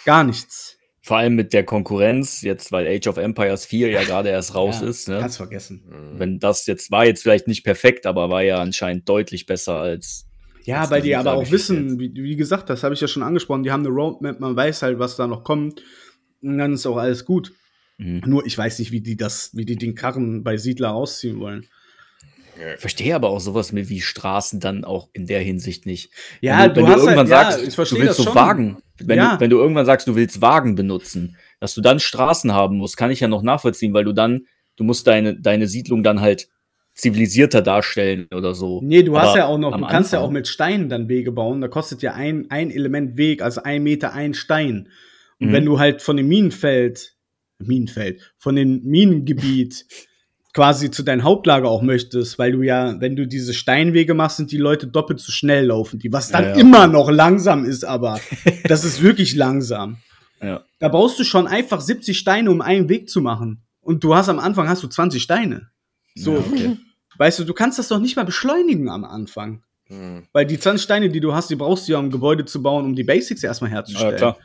Gar nichts. Vor allem mit der Konkurrenz, jetzt weil Age of Empires 4 ja gerade erst raus ja, ist. Ne? Kannst vergessen. Wenn das jetzt war jetzt vielleicht nicht perfekt, aber war ja anscheinend deutlich besser als ja, weil die aber auch wissen, wie, wie, gesagt, das habe ich ja schon angesprochen, die haben eine Roadmap, man weiß halt, was da noch kommt. Und dann ist auch alles gut. Mhm. Nur ich weiß nicht, wie die das, wie die den Karren bei Siedler ausziehen wollen. Ich verstehe aber auch sowas mit wie Straßen dann auch in der Hinsicht nicht. Ja, wenn du, wenn du, du irgendwann halt, sagst, ja, du willst so Wagen, wenn, ja. du, wenn du irgendwann sagst, du willst Wagen benutzen, dass du dann Straßen haben musst, kann ich ja noch nachvollziehen, weil du dann, du musst deine, deine Siedlung dann halt zivilisierter darstellen oder so. Nee, du hast ja auch noch, du kannst Anfang. ja auch mit Steinen dann Wege bauen. Da kostet ja ein, ein Element Weg, also ein Meter ein Stein. Und mhm. wenn du halt von dem Minenfeld, Minenfeld, von dem Minengebiet quasi zu deinem Hauptlager auch möchtest, weil du ja, wenn du diese Steinwege machst, sind die Leute doppelt so schnell laufen, die was dann ja, ja. immer noch langsam ist, aber Das ist wirklich langsam. Ja. Da brauchst du schon einfach 70 Steine, um einen Weg zu machen. Und du hast am Anfang hast du 20 Steine. So, Ja, okay. weißt du, du kannst das doch nicht mal beschleunigen am Anfang. Hm. Weil die 20 Steine, die du hast, die brauchst du ja, um Gebäude zu bauen, um die Basics erstmal Ja, herzustellen. klar.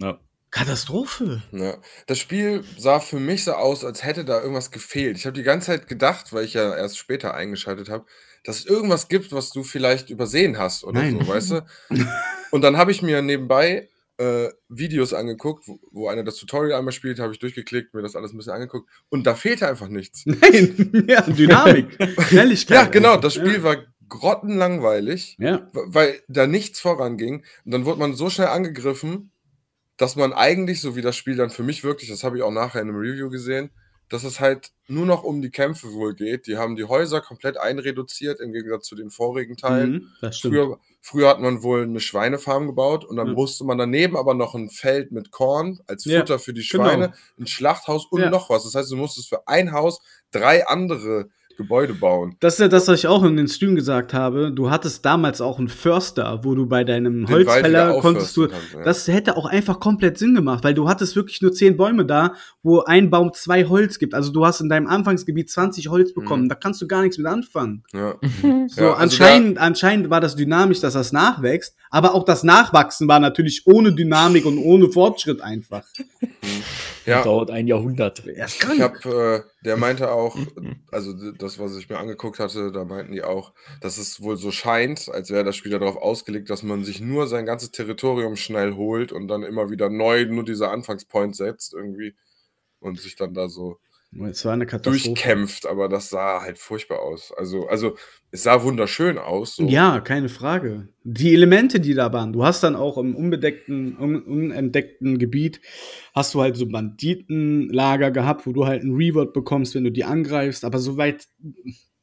Ja. Katastrophe. Ja. Das Spiel sah für mich so aus, als hätte da irgendwas gefehlt. Ich habe die ganze Zeit gedacht, weil ich ja erst später eingeschaltet habe, dass es irgendwas gibt, was du vielleicht übersehen hast oder Nein. so, weißt du? Und dann habe ich mir nebenbei äh, Videos angeguckt, wo, wo einer das Tutorial einmal spielt, habe ich durchgeklickt, mir das alles ein bisschen angeguckt und da fehlte einfach nichts. Nein, ja, Dynamik, Schnelligkeit. Ja, genau, das Spiel war grottenlangweilig. Ja. weil da nichts voranging. Und dann wurde man so schnell angegriffen, dass man eigentlich, so wie das Spiel dann für mich wirklich, das habe ich auch nachher in einem Review gesehen, dass es halt nur noch um die Kämpfe wohl geht. Die haben die Häuser komplett einreduziert im Gegensatz zu den vorigen Teilen. Mhm, das stimmt. Früher, früher hat man wohl eine Schweinefarm gebaut und dann Ja. musste man daneben aber noch ein Feld mit Korn als Ja, Futter für die genau. Schweine, ein Schlachthaus und Ja. noch was. Das heißt, du musstest für ein Haus drei andere Gebäude bauen. Das ist ja das, was ich auch in den Stream gesagt habe. Du hattest damals auch einen Förster, wo du bei deinem Den Holzfäller konntest du. kannst, ja. Das hätte auch einfach komplett Sinn gemacht, weil du hattest wirklich nur zehn Bäume da, wo ein Baum zwei Holz gibt. Also du hast in deinem Anfangsgebiet 20 Holz bekommen. Mhm. Da kannst du gar nichts mit anfangen. ja. So, Ja, also anscheinend, anscheinend war das dynamisch, dass das nachwächst, aber auch das Nachwachsen war natürlich ohne Dynamik und ohne Fortschritt einfach. Ja. Dauert ein Jahrhundert. Er Ich hab, äh, der meinte auch, also d- das, was ich mir angeguckt hatte, da meinten die auch, dass es wohl so scheint, als wäre das Spiel darauf ausgelegt, dass man sich nur sein ganzes Territorium schnell holt und dann immer wieder neu nur dieser Anfangspoint setzt irgendwie und sich dann da so Es war eine Katastrophe. durchkämpft, aber das sah halt furchtbar aus. Also, also es sah wunderschön aus. So. Ja, keine Frage. Die Elemente, die da waren, du hast dann auch im unbedeckten, un unentdeckten Gebiet, hast du halt so Banditenlager gehabt, wo du halt ein Reward bekommst, wenn du die angreifst, aber soweit,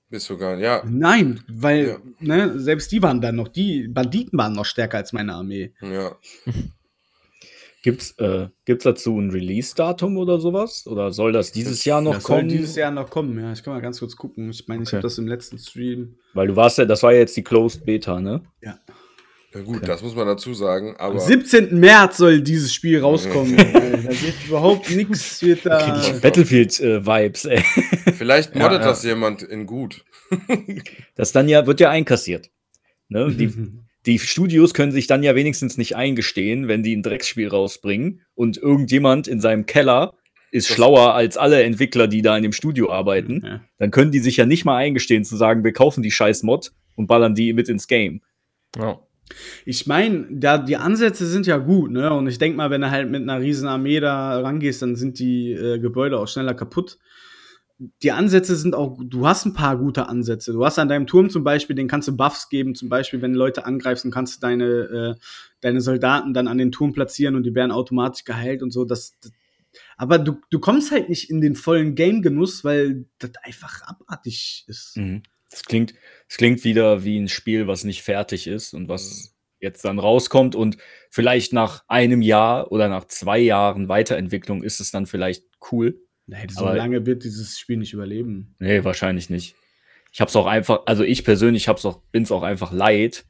Ist sogar, ja, nein, weil, Ja. ne, selbst die waren dann noch, die Banditen waren noch stärker als meine Armee. ja. Gibt's, äh, gibt's dazu ein Release-Datum oder sowas? Oder soll das dieses Jahr noch das soll kommen? dieses Jahr noch kommen, ja. Ich kann mal ganz kurz gucken. Ich meine, ich Okay. habe das im letzten Stream. Weil du warst ja, das war ja jetzt die Closed Beta, ne? Ja. ja gut, Okay. das muss man dazu sagen, Am aber 17. März soll dieses Spiel rauskommen. Äh, da wird überhaupt nichts, wird da. Krieg ich Battlefield-Vibes, ey. vielleicht Ja, moddet ja. das jemand in gut. Das dann ja, wird ja einkassiert. Ne? Die, die Studios können sich dann ja wenigstens nicht eingestehen, wenn die ein Drecksspiel rausbringen und irgendjemand in seinem Keller ist Das- schlauer als alle Entwickler, die da in dem Studio arbeiten. Ja. Dann können die sich ja nicht mal eingestehen zu sagen, wir kaufen die scheiß Mod und ballern die mit ins Game. Ja. Ich meine, da die Ansätze sind ja gut, ne? Und ich denke mal, wenn du halt mit einer riesen Armee da rangehst, dann sind die äh, Gebäude auch schneller kaputt. Die Ansätze sind auch, du hast ein paar gute Ansätze. Du hast an deinem Turm zum Beispiel, den kannst du Buffs geben, zum Beispiel, wenn Leute angreifen, kannst du deine, äh, deine Soldaten dann an den Turm platzieren und die werden automatisch geheilt und so. Das, das, aber du, du kommst halt nicht in den vollen Game-Genuss, weil das einfach abartig ist. Mhm. Das klingt, das klingt wieder wie ein Spiel, was nicht fertig ist und was jetzt dann rauskommt und vielleicht nach einem Jahr oder nach zwei Jahren Weiterentwicklung ist es dann vielleicht cool. Nee, so lange wird dieses Spiel nicht überleben. Nee, wahrscheinlich nicht. Ich hab's auch einfach, also ich persönlich hab's auch, bin's auch einfach leid,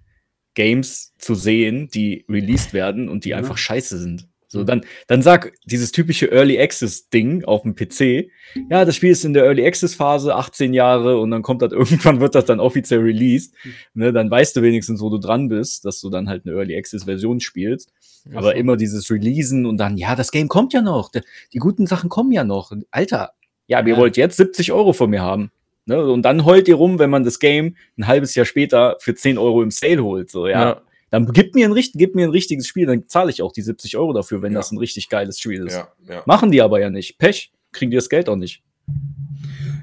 Games zu sehen, die released werden und die Ja. einfach scheiße sind. So, dann, dann sag dieses typische Early Access Ding auf dem PC. Ja, das Spiel ist in der Early Access Phase 18 Jahre und dann kommt das irgendwann wird das dann offiziell released. Ne, dann weißt du wenigstens, wo du dran bist, dass du dann halt eine Early Access Version spielst. Aber so. immer dieses Releasen und dann, ja, das Game kommt ja noch. Die guten Sachen kommen ja noch. Alter, ja, ihr Ja. wollt jetzt 70 Euro von mir haben. Ne? Und dann heult ihr rum, wenn man das Game ein halbes Jahr später für 10 Euro im Sale holt. So, ja. Ja. Dann gib mir, ein, gib mir ein richtiges Spiel, dann zahle ich auch die 70 Euro dafür, wenn Ja. das ein richtig geiles Spiel ist. Ja, ja. Machen die aber ja nicht. Pech, kriegen die das Geld auch nicht.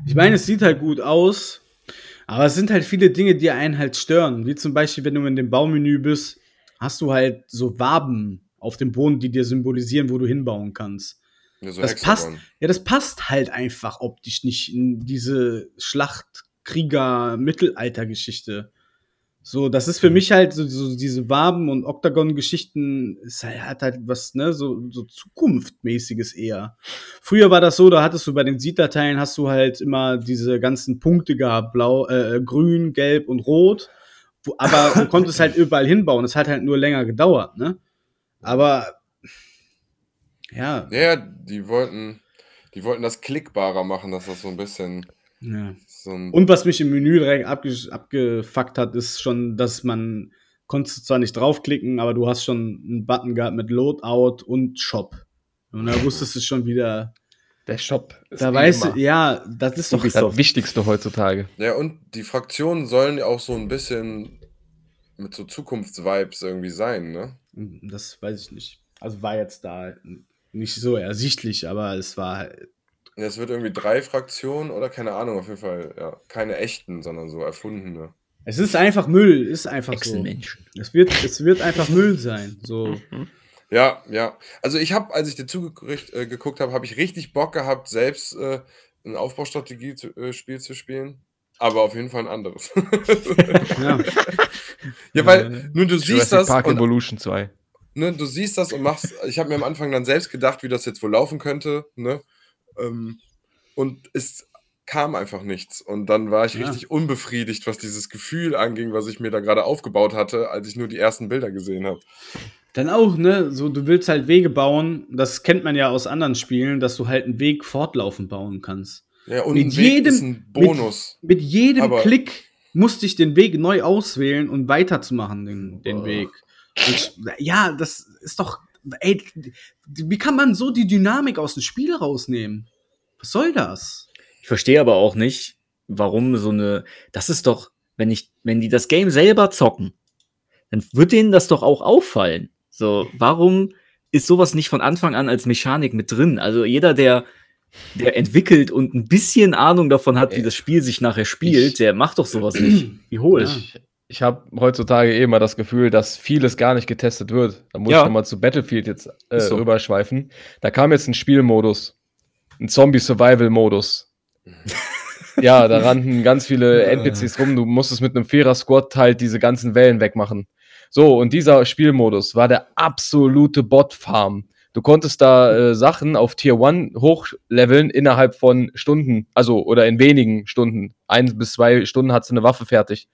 Ich meine, es sieht halt gut aus, aber es sind halt viele Dinge, die einen halt stören. Wie zum Beispiel, wenn du in dem Baumenü bist, hast du halt so Waben auf dem Boden, die dir symbolisieren, wo du hinbauen kannst. Ja, so Das Hexagon. passt, ja, das passt halt einfach optisch nicht in diese Schlachtkrieger-Mittelalter-Geschichte. So, das ist für mich halt so, so diese Waben- und Oktagon-Geschichten, es hat halt was, ne, so, so Zukunftmäßiges eher. Früher war das so, da hattest du bei den Siedlerteilen hast du halt immer diese ganzen Punkte gehabt, blau, äh, grün, gelb und rot. Wo, aber du konntest halt überall hinbauen. Es hat halt nur länger gedauert, ne? Aber ja, Ja, ja, die wollten, die wollten das klickbarer machen, dass das so ein bisschen ja. So ein. Und was mich im Menü direkt abge abgefuckt hat, ist schon, dass man konntest zwar nicht draufklicken, aber du hast schon einen Button gehabt mit Loadout und Shop. Und da wusstest du schon wieder, Der Shop ist da weißt du, immer ja, das ist doch das Wichtigste heutzutage. Ja, und die Fraktionen sollen ja auch so ein bisschen mit so Zukunftsvibes irgendwie sein, ne? Das weiß ich nicht. Also war jetzt da nicht so ersichtlich, aber es war halt. Es wird irgendwie drei Fraktionen oder keine Ahnung, auf jeden Fall, ja, keine echten, sondern so erfundene. Es ist einfach Müll, ist einfach so. Es wird, es wird einfach Müll sein. So. Ja, ja. Also ich habe, als ich dir zugeguckt äh, geguckt habe, habe ich richtig Bock gehabt, selbst äh, ein Aufbaustrategie-Spiel zu spielen. Aber auf jeden Fall ein anderes. Ja. ja, weil nur du siehst Jurassic das Park und Evolution 2. ne, du siehst das und machst. Ich habe mir am Anfang dann selbst gedacht, wie das jetzt wohl laufen könnte, ne? Ähm, und es kam einfach nichts. Und dann war ich Ja. richtig unbefriedigt, was dieses Gefühl anging, was ich mir da gerade aufgebaut hatte, als ich nur die ersten Bilder gesehen habe. Dann auch, ne, so du willst halt Wege bauen. Das kennt man ja aus anderen Spielen, dass du halt einen Weg fortlaufend bauen kannst. Ja, und Mit jedem- ist ein Bonus. Mit jedem Aber- Klick musste ich den Weg neu auswählen und weiterzumachen, den, den. Weg. Und, ja, das ist doch. Ey, wie kann man so die Dynamik aus dem Spiel rausnehmen? Was soll das? Ich verstehe aber auch nicht, warum so eine. Das ist doch, wenn ich, wenn die das Game selber zocken, dann wird denen das doch auch auffallen. So, warum ist sowas nicht von Anfang an als Mechanik mit drin? Also jeder, der, der entwickelt und ein bisschen Ahnung davon hat, wie das Spiel sich nachher spielt, Ich- der macht doch sowas nicht. Wie hohl. Ja. Ich, ich habe heutzutage eh immer das Gefühl, dass vieles gar nicht getestet wird. Da muss Ja. ich nochmal zu Battlefield jetzt äh, so. rüberschweifen. Da kam jetzt ein Spielmodus, ein Zombie-Survival-Modus. ja, da rannten ganz viele NPCs rum. Du musstest mit einem Vierer-Squad halt diese ganzen Wellen wegmachen. So, und dieser Spielmodus war der absolute Bot-Farm. Du konntest da äh, Sachen auf Tier 1 hochleveln innerhalb von Stunden, also oder in wenigen Stunden. Ein bis zwei Stunden hat eine Waffe fertig.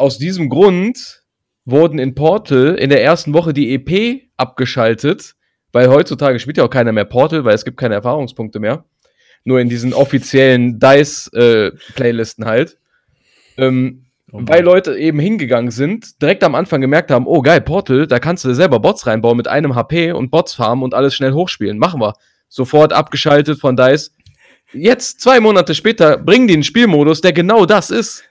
Aus diesem Grund wurden in Portal in der ersten Woche die EP abgeschaltet, weil heutzutage spielt ja auch keiner mehr Portal, weil es gibt keine Erfahrungspunkte mehr. Nur in diesen offiziellen DICE-Playlisten halt. Ähm, Oh Mann. weil Leute eben hingegangen sind, direkt am Anfang gemerkt haben, oh geil, Portal, da kannst du selber Bots reinbauen mit einem HP und Bots farmen und alles schnell hochspielen. Machen wir. Sofort abgeschaltet von DICE. Jetzt, zwei Monate später, bringen die einen Spielmodus, der genau das ist.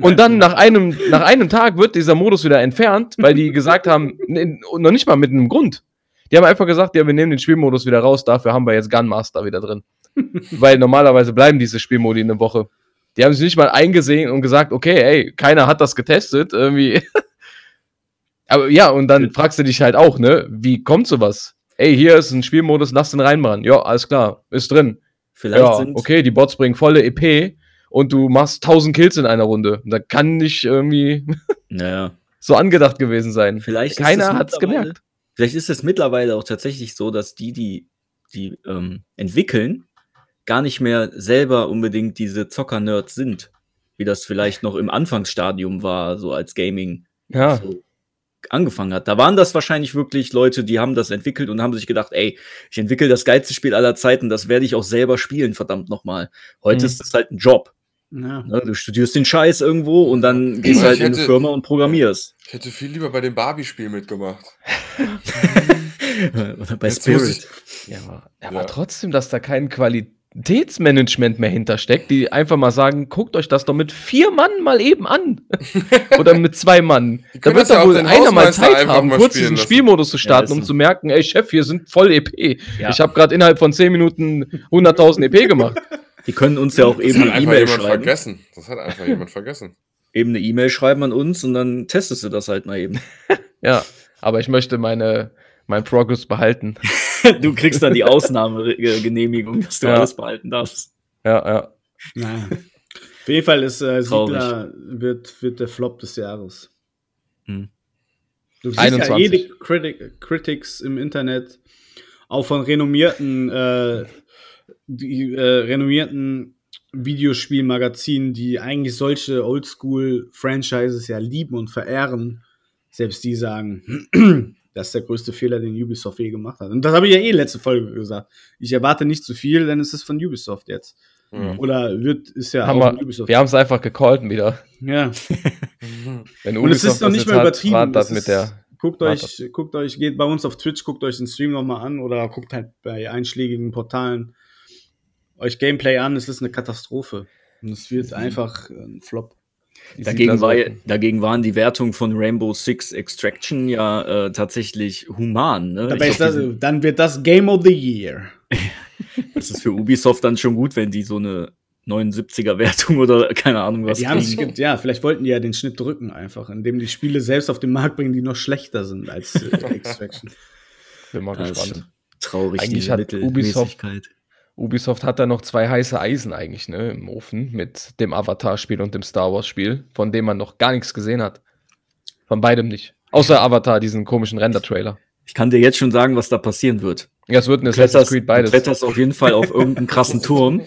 Und dann nach einem, nach einem Tag wird dieser Modus wieder entfernt, weil die gesagt haben, noch nicht mal mit einem Grund. Die haben einfach gesagt, ja, wir nehmen den Spielmodus wieder raus, dafür haben wir jetzt Gunmaster wieder drin. weil normalerweise bleiben diese Spielmodi eine Woche. Die haben sich nicht mal eingesehen und gesagt, okay, ey, keiner hat das getestet, irgendwie. Aber ja, und dann fragst du dich halt auch, ne, wie kommt sowas? Ey, hier ist ein Spielmodus, lass den reinmachen. Ja, alles klar, ist drin. Vielleicht ja, sind okay, die Bots bringen volle EP und du machst 1000 Kills in einer Runde. Da kann nicht irgendwie Naja. so angedacht gewesen sein. Vielleicht ist Keiner es hat's mittlerweile- gemerkt. Vielleicht ist es mittlerweile auch tatsächlich so, dass die, die, die ähm, entwickeln, gar nicht mehr selber unbedingt diese Zocker-Nerds sind. Wie das vielleicht noch im Anfangsstadium war, so als Gaming Ja, so angefangen hat. Da waren das wahrscheinlich wirklich Leute, die haben das entwickelt und haben sich gedacht, ey, ich entwickle das geilste Spiel aller Zeiten, das werde ich auch selber spielen, verdammt nochmal. Heute Mhm. ist das halt ein Job. Ja. Ne? Du studierst den Scheiß irgendwo und dann gehst Ja, du halt ich in eine hätte- Firma und programmierst. Ich hätte viel lieber bei dem Barbie-Spiel mitgemacht. Oder bei Jetzt Spirit. ja, aber, aber Ja. trotzdem, dass da kein Qualitätsmanagement mehr hintersteckt, die einfach mal sagen, guckt euch das doch mit vier Mann mal eben an. Oder mit zwei Mann. Da wird ja auch wohl einer mal Zeit haben, mal kurz diesen lassen. Spielmodus zu starten, ist um zu merken, ey Chef, wir sind voll EP. Ja. Ich habe gerade innerhalb von zehn Minuten 100.000 EP gemacht. Die können uns ja auch Das eben eine E-Mail schreiben. vergessen. Das hat einfach jemand vergessen. Eben eine E-Mail schreiben an uns und dann testest du das halt mal eben. Ja, aber ich möchte meine, mein Progress behalten. du kriegst dann die Ausnahmegenehmigung, dass du Ja. alles behalten darfst. Ja, ja. Naja. Auf jeden Fall ist äh. Siedler wird, wird der Flop des Jahres. Hm. Du siehst 21. ja jede Critic, Critics im Internet, auch von renommierten, äh, die, äh, renommierten Videospielmagazinen, die eigentlich solche Oldschool-Franchises ja lieben und verehren, selbst die sagen, das ist der größte Fehler, den Ubisoft je gemacht hat. Und das habe ich ja eh letzte Folge gesagt. Ich erwarte nicht zu viel, denn es ist von Ubisoft jetzt. Ja. Oder wird, ist ja Haben auch wir, Ubisoft. wir haben es einfach gecallt wieder. ja. Wenn Und es ist noch nicht mal hat, übertrieben. das mit der. guckt euch, guckt euch, geht bei uns auf Twitch, guckt euch den Stream nochmal an oder guckt halt bei einschlägigen Portalen euch Gameplay an. Es ist eine Katastrophe. Und es wird einfach ein Flop. die Dagegen, war, dagegen waren die Wertungen von Rainbow Six Extraction ja äh, tatsächlich human. Ne? Das, die dann wird das Game of the Year. das ist für Ubisoft dann schon gut, wenn die so eine 79er Wertung oder keine Ahnung was die haben kriegen. sich, ja, vielleicht wollten die ja den Schnitt drücken einfach, indem die Spiele selbst auf den Markt bringen, die noch schlechter sind als äh, Extraction. Bin mal Ja, das ist gespannt. traurig, Eigentlich diese hat Mittelmäßigkeit. Ubisoft hat da noch zwei heiße Eisen eigentlich, ne, im Ofen mit dem Avatar-Spiel und dem Star Wars-Spiel, von dem man noch gar nichts gesehen hat. Von beidem nicht. Außer Avatar, diesen komischen Render-Trailer. Ich kann dir jetzt schon sagen, was da passieren wird. Ja, es wird ein Du Assassin's Creed du beides. kletterst auf jeden Fall auf irgendeinen krassen Turm.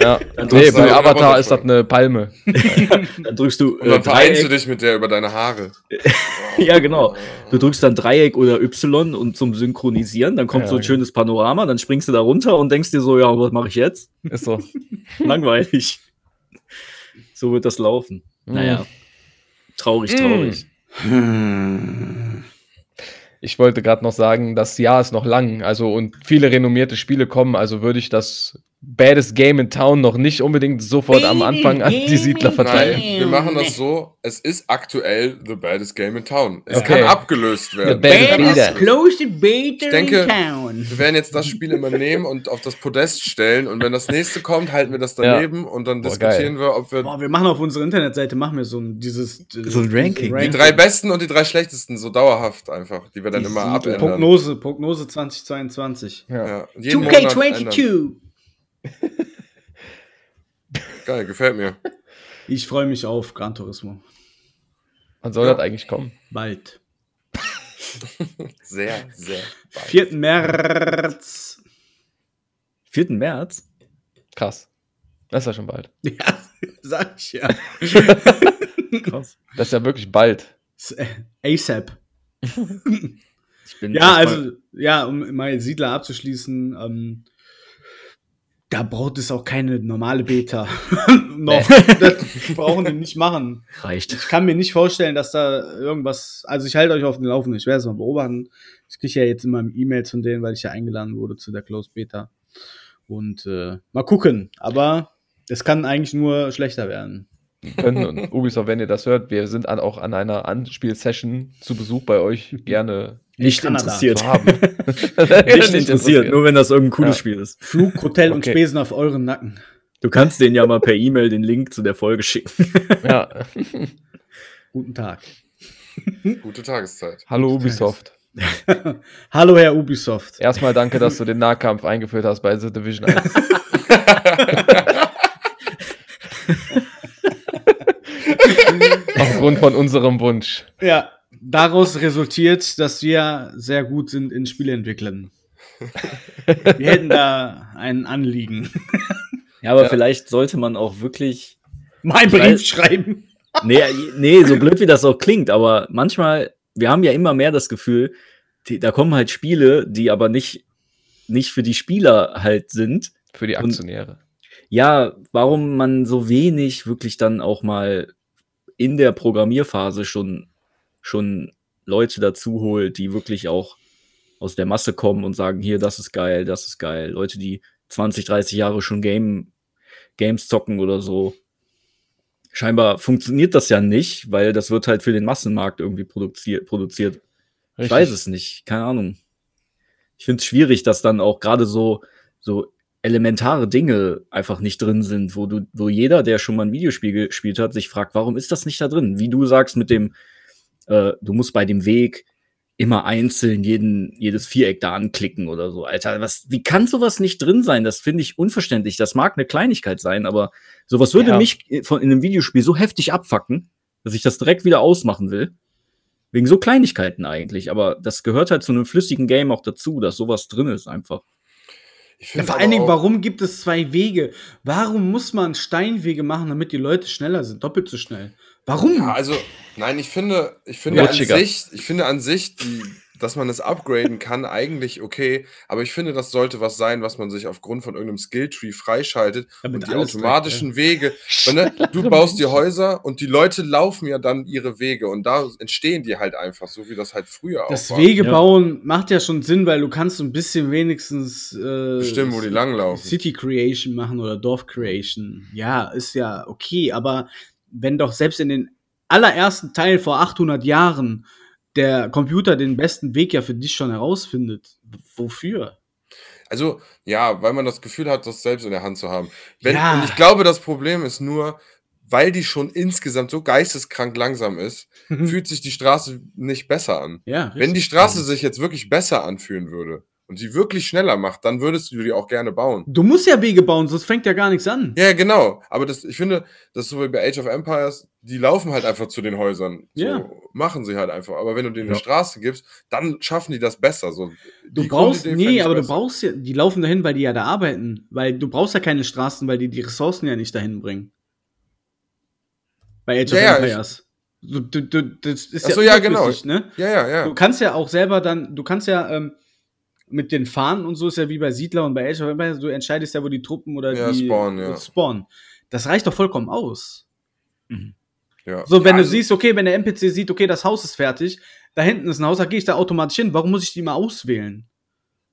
Ja. Dann Nee, bei du- Avatar ist das eine Palme. dann drückst du Und äh, dann vereinst du Dreieck. dich mit der über deine Haare. Ja, genau. Du drückst dann Dreieck oder Y und zum Synchronisieren, dann kommt Ja, so ein genau. schönes Panorama, dann springst du da runter und denkst dir so, ja, was mache ich jetzt? Ist so. Langweilig. So wird das laufen. Naja. Traurig, traurig. Ich wollte gerade noch sagen, das Jahr ist noch lang, also und viele renommierte Spiele kommen, also würde ich das Baddest Game in Town noch nicht unbedingt sofort am Anfang an die Siedler verteilen. Nein, wir machen das so. Es ist aktuell the baddest game in town. Es Okay. kann abgelöst werden. The baddest Wir Beta. close beta Ich denke- in town. wir werden jetzt das Spiel immer nehmen und auf das Podest stellen und wenn das nächste kommt, halten wir das daneben und dann Boah, diskutieren wir, ob wir Boah, wir machen auf unserer Internetseite machen wir so ein dieses äh, So ein Ranking. die drei besten und die drei schlechtesten so dauerhaft einfach, die wir dann Die immer abändern. Prognose, Prognose 2022. Ja. Ja, jeden Monat ändern. 2K22. Geil, gefällt mir. Ich freue mich auf Gran Turismo. Wann soll Ja. das eigentlich kommen? Bald. Sehr, sehr bald. 4. März. 4. März? Krass. Das ist ja schon bald. Ja, sag ich ja. Krass. Das ist ja wirklich bald. Äh, ASAP. Ich bin Ja, also, ja, um mal Siedler abzuschließen, ähm, da braucht es auch keine normale Beta. Noch. Das brauchen die nicht machen. reicht. Ich kann mir nicht vorstellen, dass da irgendwas. Also ich halte euch auf den Laufenden, ich werde es mal beobachten. Ich kriege ja jetzt immer E-Mails von denen, weil ich ja eingeladen wurde zu der Closed Beta. Und äh, mal gucken. Aber es kann eigentlich nur schlechter werden. Können und Ubisoft, wenn ihr das hört, wir sind an, auch an einer Anspiel-Session zu Besuch bei euch gerne Nicht Kanada. interessiert. Nicht interessiert, nur wenn das irgendein cooles Ja. Spiel ist. Flug, Hotel und Okay. Spesen auf euren Nacken. Du kannst denen ja mal per E-Mail den Link zu der Folge schicken. Ja. Guten Tag. Gute Tageszeit. Hallo Ubisoft. Hallo, Herr Ubisoft. Erstmal danke, dass du den Nahkampf eingeführt hast bei The Division 1. Aufgrund von unserem Wunsch. Ja, daraus resultiert, dass wir sehr gut sind in Spieleentwicklern. Wir hätten da ein Anliegen. Ja, aber Ja. vielleicht sollte man auch wirklich. Mein Brief schreiben. Nee, nee, so blöd wie das auch klingt, aber manchmal, wir haben ja immer mehr das Gefühl, die, da kommen halt Spiele, die aber nicht, nicht für die Spieler halt sind. Für die Und- Aktionäre. Ja, warum man so wenig wirklich dann auch mal in der Programmierphase schon, schon Leute dazu holt, die wirklich auch aus der Masse kommen und sagen, hier, das ist geil, das ist geil. Leute, die 20, 30 Jahre schon Game, Games zocken oder so. Scheinbar funktioniert das ja nicht, weil das wird halt für den Massenmarkt irgendwie produziert. produziert. Ich weiß es nicht, keine Ahnung. Ich finde es schwierig, dass dann auch gerade so, so elementare Dinge einfach nicht drin sind, wo du, wo jeder, der schon mal ein Videospiel gespielt hat, sich fragt, warum ist das nicht da drin? Wie du sagst mit dem, äh, du musst bei dem Weg immer einzeln jeden, jedes Viereck da anklicken oder so. Alter, was, wie kann sowas nicht drin sein? Das finde ich unverständlich. Das mag eine Kleinigkeit sein, aber sowas würde Ja. mich von, in einem Videospiel so heftig abfacken, dass ich das direkt wieder ausmachen will. Wegen so Kleinigkeiten eigentlich. Aber das gehört halt zu einem flüssigen Game auch dazu, dass sowas drin ist einfach. Ja, vor allen Dingen, warum gibt es zwei Wege? Warum muss man Steinwege machen, damit die Leute schneller sind? Doppelt so schnell. Warum? Ja, also, nein, ich finde, ich finde an Rutschiger. sich, ich finde an sich, die, dass man es upgraden kann, eigentlich okay. Aber ich finde, das sollte was sein, was man sich aufgrund von irgendeinem Skilltree freischaltet Damit und die automatischen Wege. Weil, ne, du baust die Häuser und die Leute laufen ja dann ihre Wege und da entstehen die halt einfach, so wie das halt früher Das auch war. Wege Ja. bauen macht ja schon Sinn, weil du kannst so ein bisschen wenigstens äh, Bestimmen, wo die langlaufen. City Creation machen oder Dorf Creation. Ja, ist ja okay, aber wenn doch selbst in den allerersten Teil vor 800 Jahren der Computer den besten Weg ja für dich schon herausfindet, wofür? Also, ja, weil man das Gefühl hat, das selbst in der Hand zu haben. Wenn, Ja. Und ich glaube, das Problem ist nur, weil die schon insgesamt so geisteskrank langsam ist, fühlt sich die Straße nicht besser an. Ja, Wenn die. Straße sich jetzt wirklich besser anfühlen würde und sie wirklich schneller macht, dann würdest du die auch gerne bauen. Du musst ja Wege bauen, sonst fängt ja gar nichts an. Ja, genau. Aber das, ich finde, das ist so wie bei Age of Empires, die laufen halt einfach zu den Häusern. So Ja. machen sie halt einfach. Aber wenn du denen Ja. eine Straße gibst, dann schaffen die das besser. So, Du brauchst, nee, aber du besser. brauchst ja, die laufen dahin, weil die ja da arbeiten. Weil du brauchst ja keine Straßen, weil die die Ressourcen ja nicht dahin bringen. Bei Age of Ja, ja, ich- Empires. Du, du, du, das ist Ach ja, so, ja, genau. überflüssig, ne? Ja, ja, ja. Du kannst ja auch selber dann, du kannst ja ähm, mit den Fahnen und so ist ja wie bei Siedler und bei Age of Empires, du entscheidest ja, wo die Truppen oder Ja, die spawnen, ja. spawnen. Das reicht doch vollkommen aus. ja. So, wenn ja, du siehst, okay, wenn der NPC sieht, okay, das Haus ist fertig, da hinten ist ein Haus, da gehe ich da automatisch hin. Warum muss ich die mal auswählen?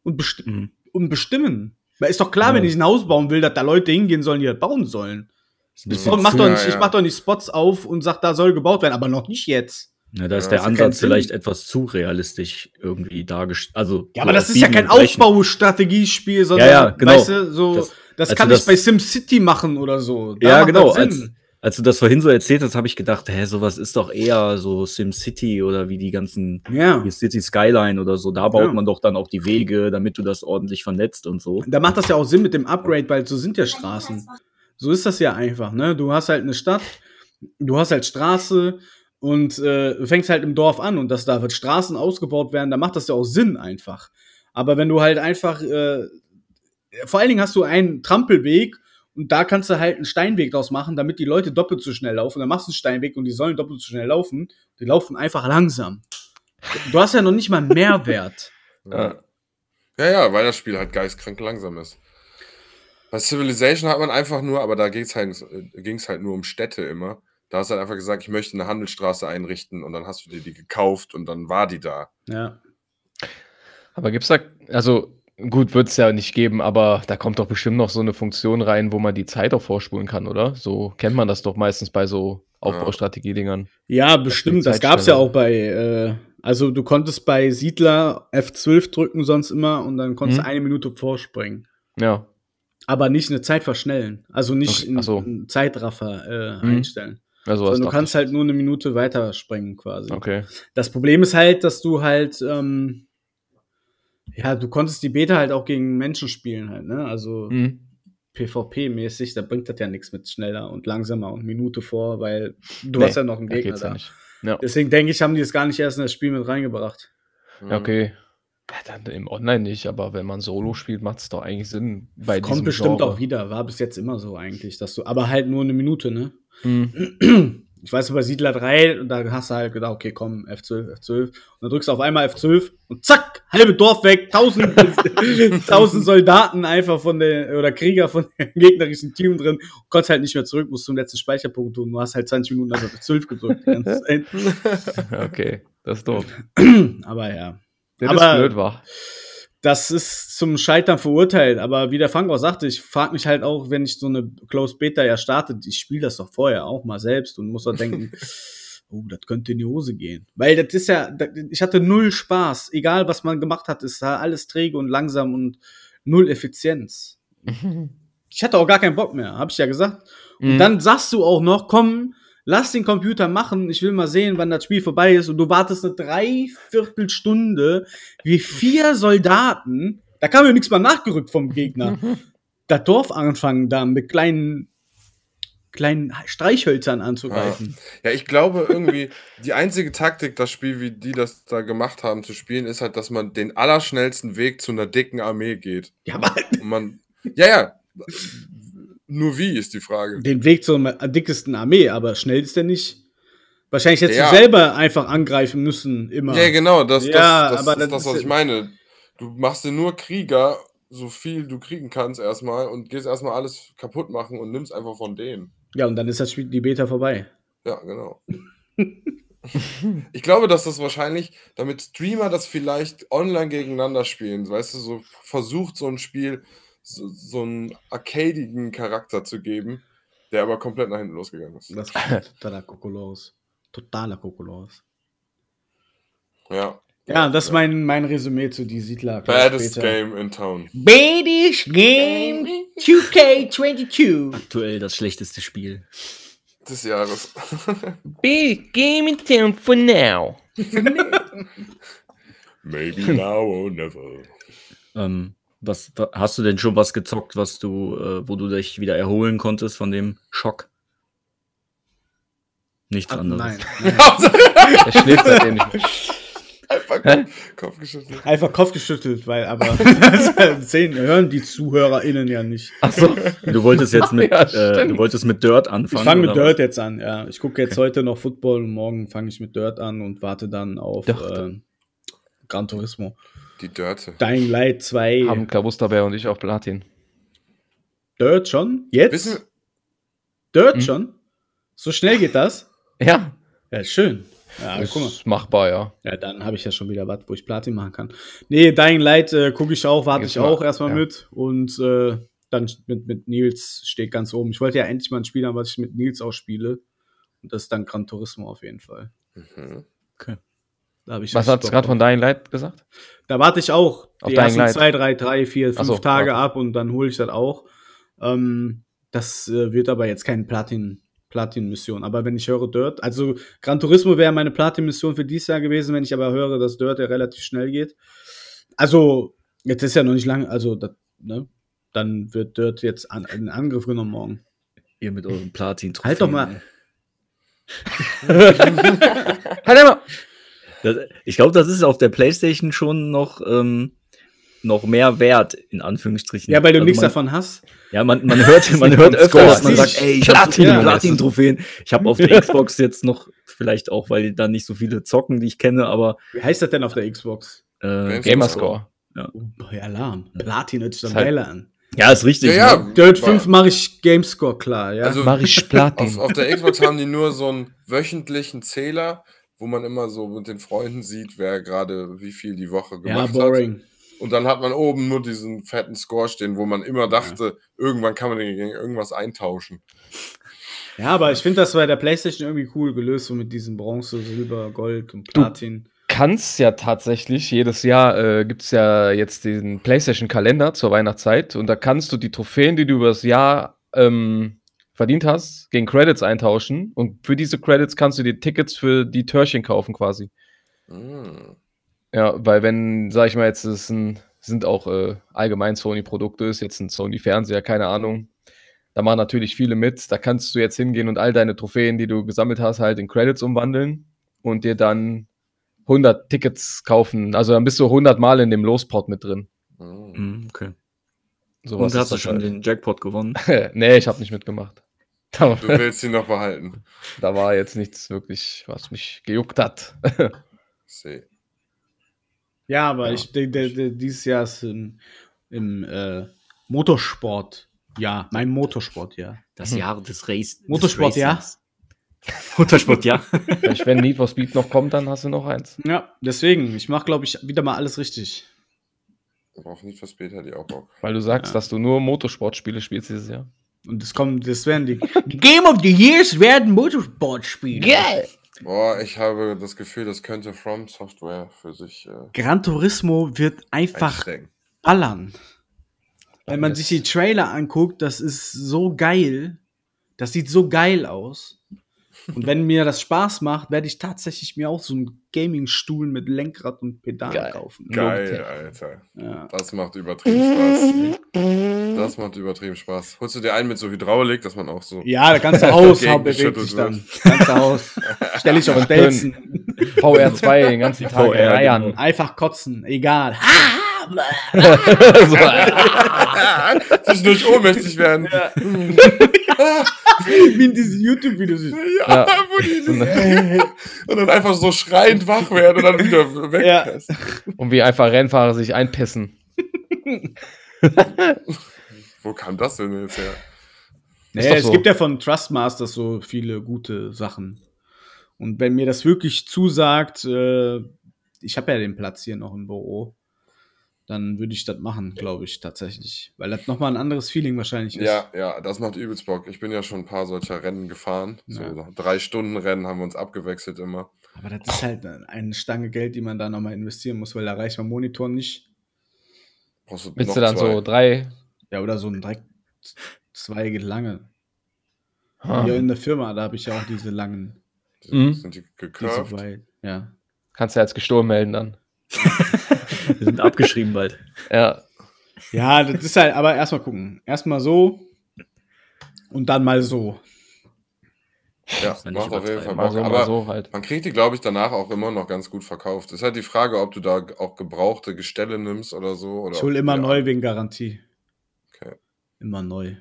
Und, besti Mhm. und bestimmen. Weil ist doch klar, Ja. wenn ich ein Haus bauen will, dass da Leute hingehen sollen, die das bauen sollen. Ich mach, doch ja, nicht, ich mach doch nicht Spots auf und sag, da soll gebaut werden, aber noch nicht jetzt. Ja, da ist Ja, der das Ansatz vielleicht etwas zu realistisch irgendwie dargestellt. Also, Ja, so aber das ist ja kein. Aufbaustrategiespiel, sondern, Ja, ja, genau. weißt du, so, Das- das, also kann das- ich bei SimCity machen oder so. Da Ja, genau. das Als, als du das vorhin so erzählt hast, habe ich gedacht, hä, sowas ist doch eher so SimCity oder wie die ganzen ja. City Skyline oder so. Da baut man doch dann auch die Wege, damit du das ordentlich vernetzt und so. Da macht das ja auch Sinn mit dem Upgrade, weil so sind ja Straßen. So ist das ja einfach, ne? Du hast halt eine Stadt, du hast halt Straße und äh, fängst halt im Dorf an und dass da wird Straßen ausgebaut werden, da macht das ja auch Sinn einfach. Aber wenn du halt einfach, äh, vor allen Dingen hast du einen Trampelweg und da kannst du halt einen Steinweg draus machen, damit die Leute doppelt so schnell laufen. Dann machst du einen Steinweg und die sollen doppelt so schnell laufen. Die laufen einfach langsam. Du hast ja noch nicht mal einen Mehrwert. Ja. ja, ja, weil das Spiel halt geistkrank langsam ist. Bei Civilization hat man einfach nur, aber da ging es halt, halt nur um Städte immer. Da hast du halt einfach gesagt, ich möchte eine Handelsstraße einrichten und dann hast du dir die gekauft und dann war die da. Ja. Aber gibt's da, also gut, wird es ja nicht geben, aber da kommt doch bestimmt noch so eine Funktion rein, wo man die Zeit auch vorspulen kann, oder? So kennt man das doch meistens bei so Aufbaustrategie-Dingern. Ja, bestimmt. Das Zeit gab's ja auch bei, äh, also du konntest bei Siedler F12 drücken sonst immer und dann konntest Mhm. du eine Minute vorspringen. Ja. Aber nicht eine Zeit verschnellen. Also nicht Okay, so. einen Zeitraffer äh, Mhm. einstellen. Also du kannst ich. halt nur eine Minute weiter springen quasi. Okay. Das Problem ist halt, dass du halt, ähm, ja, du konntest die Beta halt auch gegen Menschen spielen halt, ne? Also Mhm. PvP-mäßig, da bringt das ja nichts mit schneller und langsamer und Minute vor, weil du Nee, hast ja noch einen Da Gegner geht's ja da. nicht. Ja. Deswegen denke ich, haben die es gar nicht erst in das Spiel mit reingebracht. Mhm. Okay. Ja, dann im Online nicht, aber wenn man Solo spielt, macht es doch eigentlich Sinn. Bei Kommt bestimmt Genre. auch wieder. War bis jetzt immer so eigentlich, dass du, aber halt nur eine Minute, ne? Mhm. Ich weiß bei Siedler 3, da hast du halt gedacht, okay, komm, F12, F12. Und dann drückst du auf einmal F12 und zack, halbe Dorf weg, tausend, tausend Soldaten einfach von der, oder Krieger von dem gegnerischen Team drin. Und konntest halt nicht mehr zurück, musst zum letzten Speicherpunkt tun. Du hast halt 20 Minuten also F12 gedrückt. Okay, das ist doof. aber ja. Der Aber- blöd war. das ist zum Scheitern verurteilt. Aber wie der Frank auch sagte, ich frage mich halt auch, wenn ich so eine Closed Beta ja starte, ich spiele das doch vorher auch mal selbst und muss doch denken, oh, das könnte in die Hose gehen. Weil das ist ja, das- ich hatte null Spaß. Egal, was man gemacht hat, ist da alles träge und langsam und null Effizienz. Ich hatte auch gar keinen Bock mehr, habe ich ja gesagt. Und Mhm. dann sagst du auch noch, komm, lass den Computer machen, ich will mal sehen, wann das Spiel vorbei ist. Und du wartest eine Dreiviertelstunde, wie vier Soldaten, da kam ja nichts mal nachgerückt vom Gegner, das Dorf anfangen, da mit kleinen, kleinen Streichhölzern anzugreifen. Ja, ich glaube irgendwie, die einzige Taktik, das Spiel, wie die das da gemacht haben zu spielen, ist halt, dass man den allerschnellsten Weg zu einer dicken Armee geht. Ja, aber Und man, ja, ja, nur wie ist die Frage. den Weg zur dickesten Armee, aber schnell ist der nicht. Wahrscheinlich hättest Ja. du selber einfach angreifen müssen, immer. Ja, genau, das, das, Ja, das ist das das, ist was ich ja- meine. Du machst dir nur Krieger, so viel du kriegen kannst erstmal und gehst erstmal alles kaputt machen und nimmst einfach von denen. Ja, und dann ist das Spiel, die Beta vorbei. Ja, genau. ich glaube, dass das wahrscheinlich, damit Streamer das vielleicht online gegeneinander spielen, weißt du, so versucht so ein Spiel so, so einen arcadigen Charakter zu geben, der aber komplett nach hinten losgegangen ist. Das war totaler Kokolores. Totaler Kokolores. Ja. Ja, das ist mein, mein Resümee zu die Siedler. Baddest Später. Game in Town. Baddest Game 2K22. Aktuell das schlechteste Spiel. Des Jahres. Big game in town for now. Maybe now or never. Ähm, was, wa- hast du denn schon was gezockt, was du, äh, wo du dich wieder erholen konntest von dem Schock? Nichts Ah, anderes. nein, nein. Er schläft seitdem nicht mehr. Einfach Hä? Kopf, geschüttelt. Einfach Kopf geschüttelt, weil aber sehen, hören die ZuhörerInnen ja nicht. Achso. Du wolltest jetzt mit, Ja, äh, du wolltest mit Dirt Ich anfangen. fange mit Dirt jetzt an, ja. Ich gucke jetzt heute noch Football und morgen fange ich mit Dirt an und warte dann auf äh, Gran Turismo. Die Dörte. Dying Light 2. Haben Klabusterbär und ich auf Platin. Dirt schon? Jetzt? Wissen, Dirt Hm? schon? So schnell geht das? Ja. Ja, schön. Ja, ist guck mal. machbar, ja. Ja, dann habe ich ja schon wieder was, wo ich Platin machen kann. Nee, Dying Light äh, gucke ich auch, warte ich mal, auch erstmal ja. mit. Und äh, dann mit, mit Nils steht ganz oben. Ich wollte ja endlich mal ein Spiel haben, was ich mit Nils auch spiele. Und das ist dann Gran Turismo auf jeden Fall. mhm. Ich Was hast du gerade von Dying Light gesagt? Da warte ich auch Auf die Dying ersten Light. zwei, drei, drei, vier, fünf so, Tage warte. ab und dann hole ich das auch. Ähm, das äh, wird aber jetzt keine Platin, Platin-Mission. Aber wenn ich höre Dirt, also Gran Turismo wäre meine Platin-Mission für dieses Jahr gewesen, wenn ich aber höre, dass Dirt ja relativ schnell geht. Also, jetzt ist ja noch nicht lange, also, das, ne? Dann wird Dirt jetzt an, in Angriff genommen morgen. Ihr mit eurem platin Halt doch mal. Halt mal! Das, ich glaube, das ist auf der Playstation schon noch, ähm, noch mehr wert, in Anführungsstrichen. Ja, weil du Also nichts man, davon hast. Ja, man, man hört, man hört öfter, Score, dass man sagt, ey, ich habe ja. Platin-Trophäen. Ich habe auf der Xbox jetzt noch, vielleicht auch, weil da nicht so viele zocken, die ich kenne, aber Wie heißt das denn auf der Xbox? äh, Gamerscore. Oh, boy, Alarm. Platin hört sich dann halt- geiler an. ja, ist richtig. Ja, ja. Ne? Dirt War- 5 mache ich Gamescore klar, ja. Also Mach ich auf, Platin. auf der Xbox haben die nur so einen wöchentlichen Zähler, wo man immer so mit den Freunden sieht, wer gerade wie viel die Woche ja, gemacht hat. boring. Und dann hat man oben nur diesen fetten Score stehen, wo man immer dachte, irgendwann kann man den gegen irgendwas eintauschen. Ja, aber ich finde das bei der PlayStation irgendwie cool gelöst, so mit diesen Bronze, Silber, Gold und Du- Platin. Kannst ja tatsächlich, jedes Jahr äh, gibt es ja jetzt den PlayStation-Kalender zur Weihnachtszeit und da kannst du die Trophäen, die du über das Jahr ähm, verdient hast, gegen Credits eintauschen und für diese Credits kannst du dir Tickets für die Törchen kaufen quasi. Mm. Ja, weil wenn, sag ich mal, jetzt es ein, sind auch äh, allgemein Sony-Produkte, ist jetzt ein Sony-Fernseher, keine Ahnung. Da machen natürlich viele mit. Da kannst du jetzt hingehen und all deine Trophäen, die du gesammelt hast, halt in Credits umwandeln und dir dann 100 Tickets kaufen. Also dann bist du 100 Mal in dem Lospot mit drin. Mm. Mhm, okay. Sowas Und hast ist du schon halt. den Jackpot gewonnen? nee, ich habe nicht mitgemacht. Da, Du willst ihn noch behalten. da war jetzt nichts wirklich, was mich gejuckt hat. Seh. Ja, aber Ja. ich denke, dieses Jahr ist im, im äh, Motorsport. Ja, mein Motorsport, ja. Das Jahr des Race. des Motorsport, ja. Racings. Motorsport, ja. Vielleicht, wenn Need for Speed noch kommt, dann hast du noch eins. Ja, deswegen, ich mache, glaube ich, wieder mal alles richtig. Braucht nicht für später die auch Bock. Weil du sagst, Ja. dass du nur Motorsportspiele spielst dieses Jahr. Und das kommen, das werden die, die Game of the Years werden Motorsport-Spiele. Boah, ich habe das Gefühl, das könnte From Software für sich äh, Gran Turismo wird einfach einstecken. ballern. Wenn man sich die Trailer anguckt, das ist so geil. Das sieht so geil aus. Und wenn mir das Spaß macht, werde ich tatsächlich mir auch so einen Gaming-Stuhl mit Lenkrad und Pedal Geil. kaufen. Geil, Logitech. Alter. Ja. Das macht übertrieben Spaß. Das macht übertrieben Spaß. Holst du dir einen mit so Hydraulik, dass man auch so. ja, das ganze Haus bewegt sich dann. Das ganze Haus. Stell ich auf Und Stelzen. VR2 den ganzen Tag VR, reiern. genau. Einfach kotzen, egal. Ha! so, Zwischendurch ohnmächtig werden. Ja, Wie in diesen YouTube-Videos. Ja. wo die und dann einfach so schreiend wach werden und dann wieder weg. Ja. und wie einfach Rennfahrer sich einpissen. Wo kam das denn jetzt her? Naja, es so. gibt ja von Trustmasters so viele gute Sachen. Und wenn mir das wirklich zusagt, äh, ich habe ja den Platz hier noch im Büro, dann würde ich das machen, glaube ich, tatsächlich. Weil das nochmal ein anderes Feeling wahrscheinlich ist. Ja, ja, das macht übelst Bock. Ich bin ja schon ein paar solcher Rennen gefahren. So Ja. drei Stunden Rennen haben wir uns abgewechselt immer. Aber das ist halt eine Stange Geld, die man da nochmal investieren muss, weil da reicht mein Monitor nicht. Brauchst du Willst noch du dann zwei. so drei? Ja, oder so ein direkt zwei geht lange. Ah, Hier in der Firma, da habe ich ja auch diese langen, Mhm. Sind die weit. Ja. Kannst du als gestohlen melden dann. Wir sind abgeschrieben bald. Ja. Ja, das ist halt, aber erstmal gucken. Erstmal so und dann mal so. Ja, macht auf jeden Fall Bock. so, Aber mal so halt. man kriegt die, glaube ich, danach auch immer noch ganz gut verkauft. Ist halt die Frage, ob du da auch gebrauchte Gestelle nimmst oder so. Oder Ich hole immer neu wegen Garantie. Okay. Immer neu.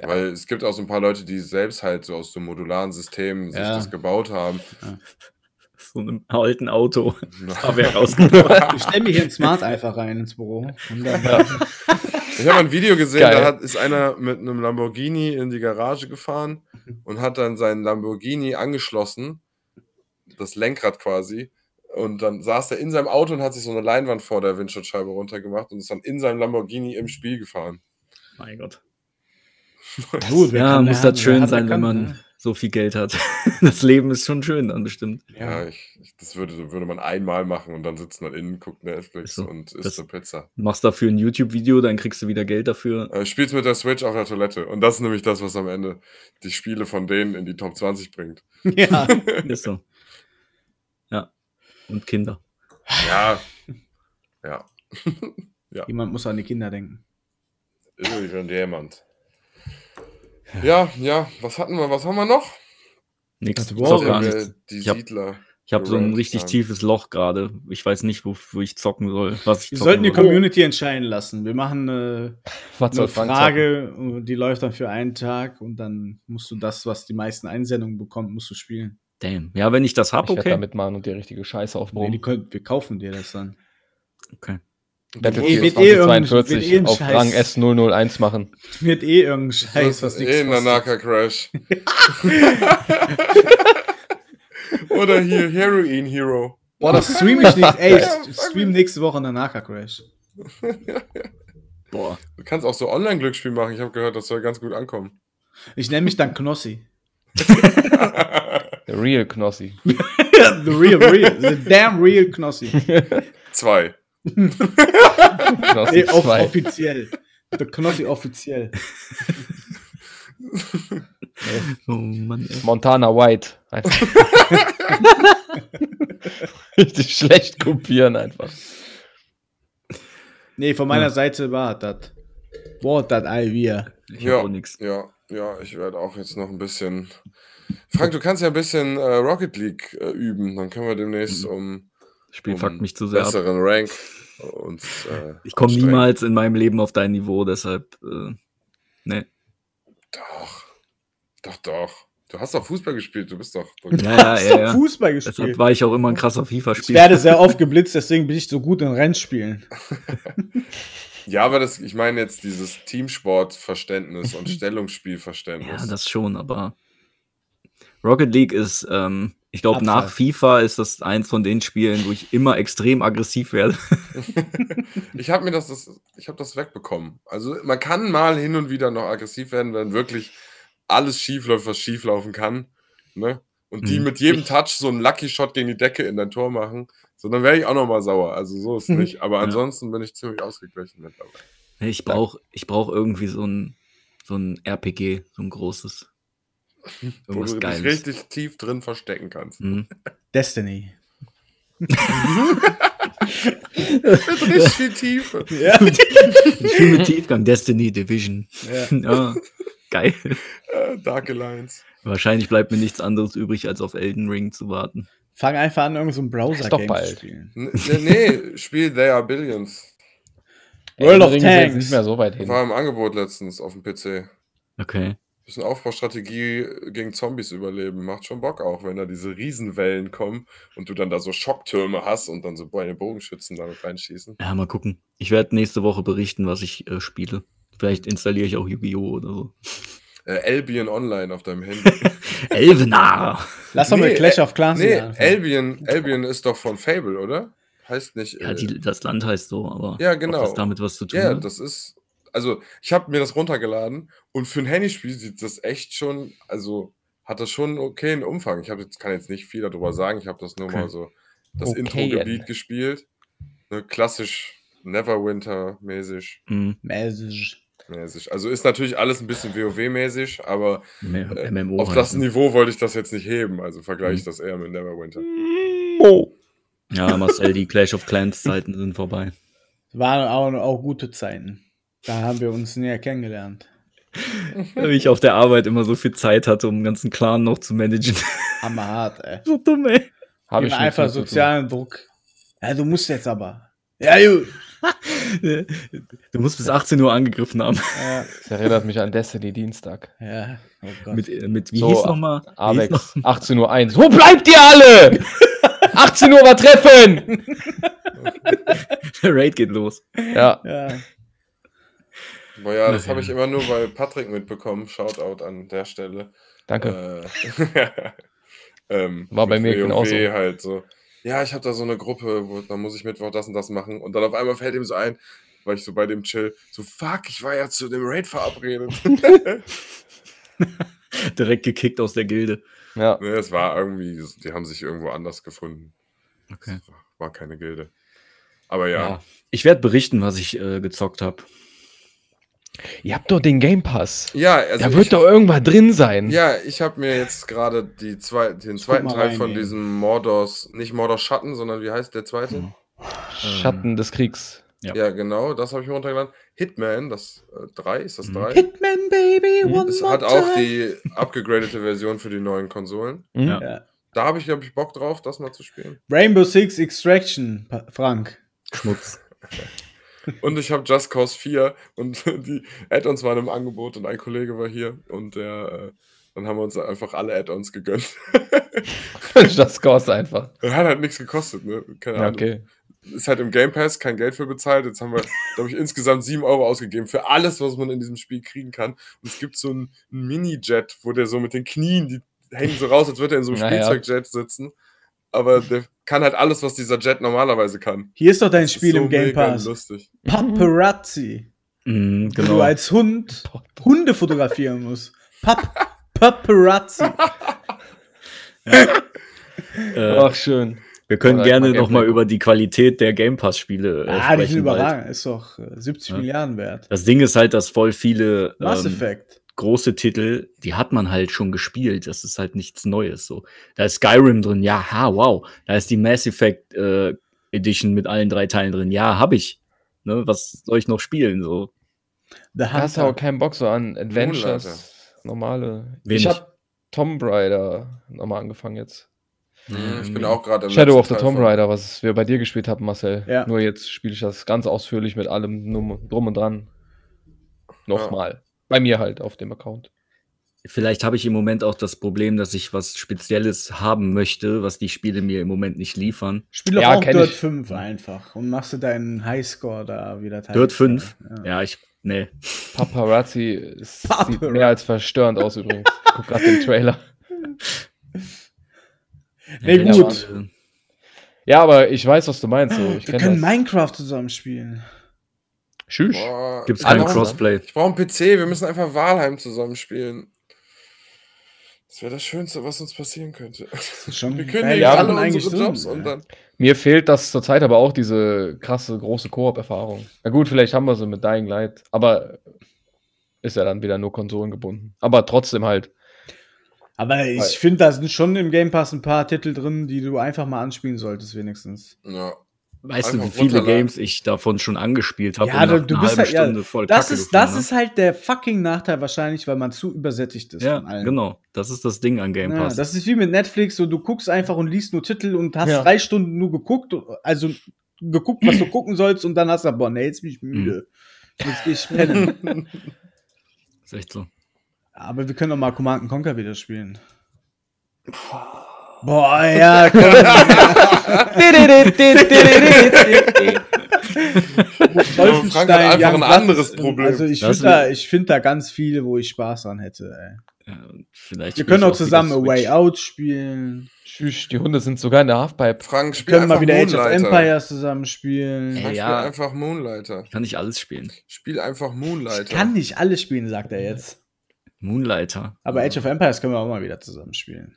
Ja. Weil es gibt auch so ein paar Leute, die selbst halt so aus dem modularen System sich Ja. das gebaut haben. So einem alten Auto. Ja. Habe ich rausgebracht. Ich stelle mir hier ein Smart einfach rein ins Büro. Und dann, Ich habe ein Video gesehen, Geil. da hat, ist einer mit einem Lamborghini in die Garage gefahren und hat dann seinen Lamborghini angeschlossen, das Lenkrad quasi. Und dann saß er in seinem Auto und hat sich so eine Leinwand vor der Windschutzscheibe runtergemacht und ist dann in seinem Lamborghini im Spiel gefahren. mein Gott. Gut, Ja, muss das schön sein, wenn kann, man ne? So viel Geld hat. Das Leben ist schon schön dann bestimmt. Ja, ich, ich, das würde, würde man einmal machen und dann sitzt man innen, guckt Netflix Ist so. und isst eine Pizza. Machst dafür ein YouTube-Video, dann kriegst du wieder Geld dafür. Äh, spielst mit der Switch auf der Toilette. Und das ist nämlich das, was am Ende die Spiele von denen in die Top 20 bringt. Ja. Ist so. Ja. Und Kinder. Ja. Ja. Jemand muss an die Kinder denken. Irgendjemand. Ja, ja, was hatten wir, was haben wir noch? Nix. Haben gar nichts. Die Ich hab- Siedler. Ich habe so ein richtig tiefes Loch gerade. Ich weiß nicht, wo, wo ich zocken soll. Was ich Wir zocken sollten die soll. Community entscheiden lassen. Wir machen eine, Was soll eine Frank Frage, und die läuft dann für einen Tag und dann musst du das, was die meisten Einsendungen bekommt, musst du spielen. Damn. Ja, wenn ich das hab, Ich werde okay. da mitmachen und die richtige Scheiße Nee, aufbrummen. die können, wir kaufen dir das dann. okay. Battlefield Wird eh irgendein- 2042 wird eh ein auf Scheiß. Rang S001 machen. Wird eh irgendein Scheiß, Das was ist nichts eh ein kostet. Nanaka Crash. Oder hier Heroin Hero. Boah, das stream ich nicht. Ey, ich stream nächste Woche Nanaka Crash. Boah. Du kannst auch so Online-Glücksspiel machen. Ich habe gehört, das soll ganz gut ankommen. Ich nenne mich dann Knossi. The Real Knossi. the real, real, the damn real Knossi. Zwei. Knossi Nee, 2. offiziell. The Knossi offiziell. Oh Mann, ey. Montana White. Einfach. Richtig schlecht kopieren einfach. Nee, von meiner Seite war das. War das all wir. Ich Ja, auch nix. ja, ja, ich werde auch jetzt noch ein bisschen. Frank, du kannst ja ein bisschen äh, Rocket League äh, üben. Dann können wir demnächst um, Spiel um fuckt mich zu sehr ab. besseren Rank uns. Äh, Ich komme niemals in meinem Leben auf dein Niveau, deshalb. Äh, ne. Doch. Doch, doch. Du hast doch Fußball gespielt, du bist doch. Ja, ja, Hast ja. doch ja. Fußball Deshalb gespielt. war ich auch immer ein krasser Ich FIFA-Spieler. werde sehr oft geblitzt, deswegen bin ich so gut in Rennspielen. Ja, aber das, ich meine jetzt dieses Teamsportverständnis und Stellungsspielverständnis. Ja, das schon, aber Rocket League ist, ähm, ich glaube, nach FIFA ist das eins von den Spielen, wo ich immer extrem aggressiv werde. ich habe mir das, das ich habe das wegbekommen. Also man kann mal hin und wieder noch aggressiv werden, wenn wirklich alles schief läuft, was schief laufen kann. Ne? Und die Mhm. mit jedem Touch so einen Lucky Shot gegen die Decke in dein Tor machen. So, dann wäre ich auch noch mal sauer. Also so ist nicht. Aber Ja. ansonsten bin ich ziemlich ausgeglichen mittlerweile. Ich brauche ich brauch irgendwie so ein, so ein RPG, so ein großes. Wo Irgendwas du dich richtig tief drin verstecken kannst. Mhm. Destiny. Mit richtig viel Tiefe. Ja. Ich fühle mit Tiefgang, Destiny, Division. ja. Ja, geil. Dark Alliance. Wahrscheinlich bleibt mir nichts anderes übrig, als auf Elden Ring zu warten. Fang einfach an, irgendein so ein Ist doch Browser-Game zu bald. spielen. Nee, nee, Spiel They Are Billions. World Elden of Ring Tanks. nicht mehr so weit hin. War im Angebot letztens auf dem PC. Okay. Bisschen Aufbaustrategie gegen Zombies überleben. Macht schon Bock auch, wenn da diese Riesenwellen kommen und du dann da so Schocktürme hast und dann so eine Bogenschützen damit reinschießen. Ja, mal gucken. Ich werde nächste Woche berichten, was ich äh, spiele. Vielleicht installiere ich auch Yu-Gi-Oh! oder so. Äh, Albion Online auf deinem Handy. Elvenar! Lass doch mal Nee, Clash of Clans nee, anfangen. Albion, Albion ist doch von Fable, oder? Heißt nicht. Ja, äh, die, das Land heißt so, aber Ja, genau. ob das damit was zu tun Ja, hat? das ist. Also, ich habe mir das runtergeladen und für ein Handyspiel sieht das echt schon, also hat das schon einen okayen Umfang. Ich hab jetzt, kann jetzt nicht viel darüber sagen, ich habe das nur Okay. mal so das Okayen. Intro-Gebiet gespielt. Ne, klassisch Neverwinter-mäßig. Mhm. Mäßig. mäßig. Also ist natürlich alles ein bisschen WoW-mäßig, aber äh, MMO. auf das? Niveau wollte ich das jetzt nicht heben. Also vergleiche ich Mhm. das eher mit Neverwinter. Ja, Marcel, die Clash of Clans Zeiten sind vorbei. Waren auch, auch gute Zeiten. Da haben wir uns näher kennengelernt. Weil ich auf der Arbeit immer so viel Zeit hatte, um den ganzen Clan noch zu managen. Hammerhart, ey. so dumm, ey. Habe Gib ich einfach sozialen Druck. Ja, du musst jetzt aber. Ja, gut. Du musst bis 18 Uhr angegriffen haben. Ja, Das erinnert mich an Destiny Dienstag. ja. Oh Gott. Mit, äh, mit wie So, hieß nochmal? Wie Avex, 18.01 Uhr. Wo bleibt ihr alle? 18 Uhr war Treffen! noch- Der Raid geht los. Ja, ja. Aber ja, das habe ich immer nur bei Patrick mitbekommen. Shoutout an der Stelle. danke. Äh, ähm, War bei mir WoW genauso. halt so. Ja, ich habe da so eine Gruppe, wo da muss ich Mittwoch das und das machen. Und dann auf einmal fällt ihm so ein, weil ich so bei dem chill, so fuck, ich war ja zu dem Raid verabredet. Direkt gekickt aus der Gilde. Ja. ne, es war irgendwie, die haben sich irgendwo anders gefunden. Okay. War, war keine Gilde. Aber ja, Ja. Ich werde berichten, was ich äh, gezockt habe. Ihr habt doch den Game Pass. ja, also Da ich, wird doch irgendwas drin sein. ja, ich habe mir jetzt gerade die zwei, den zweiten Teil rein, von ey. diesem Mordors, nicht Mordors Schatten, sondern wie heißt der zweite? Mhm. Schatten des Kriegs. Ja. Ja, genau, das habe ich mir runtergeladen. Hitman, das 3, ist das Mhm. 3? Hitman, baby, Mhm. one Das hat auch die abgegradete Version für die neuen Konsolen. Hm? Ja. Da habe ich, glaube ich, Bock drauf, das mal zu spielen. Rainbow Six Extraction, Frank. Schmutz. Und ich habe Just Cause 4 und die Add-ons waren im Angebot und ein Kollege war hier und der, äh, dann haben wir uns einfach alle Add-ons gegönnt. das kostet einfach. Hat halt nichts gekostet, ne? Keine Ja, Ahnung. okay. Ist halt im Game Pass kein Geld für bezahlt. Jetzt haben wir, glaube ich, insgesamt 7 Euro ausgegeben für alles, was man in diesem Spiel kriegen kann. Und es gibt so einen, einen Mini-Jet, wo der so mit den Knien, die hängen so raus, als würde er in so einem Naja. Spielzeugjet sitzen. Aber der kann halt alles, was dieser Jet normalerweise kann. Hier ist doch dein Das Spiel so im Game Pass. lustig. Paparazzi. Mhm, Wo du genau. als Hund Hunde fotografieren musst. Pap Paparazzi. Äh, Ach, schön. wir können Oder gerne mal noch mal Gameplay. über die Qualität der Game Pass-Spiele äh, Ah, die sind sprechen. bald. überragend. Ist doch äh, 70 Ja. Milliarden wert. Das Ding ist halt, dass voll viele Mass ähm, Effect. Große Titel, die hat man halt schon gespielt. Das ist halt nichts Neues. So, da ist Skyrim drin, ja, ha, wow. Da ist die Mass Effect äh, Edition mit allen drei Teilen drin, ja, hab ich. Ne, was soll ich noch spielen? So, Da hast du auch keinen Bock so an. Adventures, normale. Wenig. Ich hab Tomb Raider nochmal angefangen jetzt. Ich bin auch gerade im Shadow of the Tomb Raider, was wir bei dir gespielt haben, Marcel. Ja. Nur jetzt spiele ich das ganz ausführlich mit allem drum und dran. Nochmal. Bei mir halt auf dem Account. vielleicht habe ich im Moment auch das Problem, dass ich was Spezielles haben möchte, was die Spiele mir im Moment nicht liefern. Spiel doch Ja, auch Dirt ich. 5 einfach und machst du deinen Highscore da wieder teil. Dirt 5? Ja. Ja, ich, nee. Paparazzi ist, Paparazzi. sieht mehr als verstörend aus übrigens. Ich guck gerade den Trailer. Nee, Ja, gut. Ja, aber ich weiß, was du meinst. So. Ich Wir können das. Minecraft zusammen spielen. Tschüss. Boah, Gibt's ich kein brauch- Crossplay. Ich brauche einen PC, wir müssen einfach Valheim zusammen spielen. Das wäre das Schönste, was uns passieren könnte. Schon Wir kündigen Ja, alle unsere drin, Jobs und dann. Mir fehlt das zurzeit aber auch diese krasse, große Koop-Erfahrung. Na gut, vielleicht haben wir sie mit Dying Light, aber ist ja dann wieder nur konsolengebunden. Aber trotzdem halt. Aber ich finde, da sind schon im Game Pass ein paar Titel drin, die du einfach mal anspielen solltest, wenigstens. Ja. Weißt du, wie viele. Games ich davon schon angespielt habe? Ja, du- du bist halt- ja, voll Das, Kacke ist, das hab? ist halt der fucking Nachteil wahrscheinlich, weil man zu übersättigt ist Ja, von allem. genau. Das ist das Ding an Game Ja, Pass. das ist wie mit Netflix, so du guckst einfach und liest nur Titel und hast Ja. drei Stunden nur geguckt, also geguckt, was du gucken sollst und dann hast du, boah, nee, jetzt bin ich müde. Jetzt geh ich pennen. Ist echt so. Aber wir können doch mal Command Conquer wieder spielen. Boah, ja, komm. Aber Frank hat einfach Young ein Blood anderes ist- Problem. Also ich finde da, ich find da ganz viele, wo ich Spaß dran hätte. Ey. Ja, vielleicht Wir können ich auch zusammen A Way. Out spielen. Tschüss, die Hunde sind sogar in der Halfpipe. Frank, Wir spiel können mal wieder Age of Moonlighter. Empires zusammen spielen. Ey, Frank, ja. spiel einfach Moonlighter. Kann ich alles spielen. Spiel einfach Moonlighter. Ich kann nicht alles spielen, sagt er jetzt. Moonlighter. Aber Age of Empires können wir auch mal wieder zusammen spielen.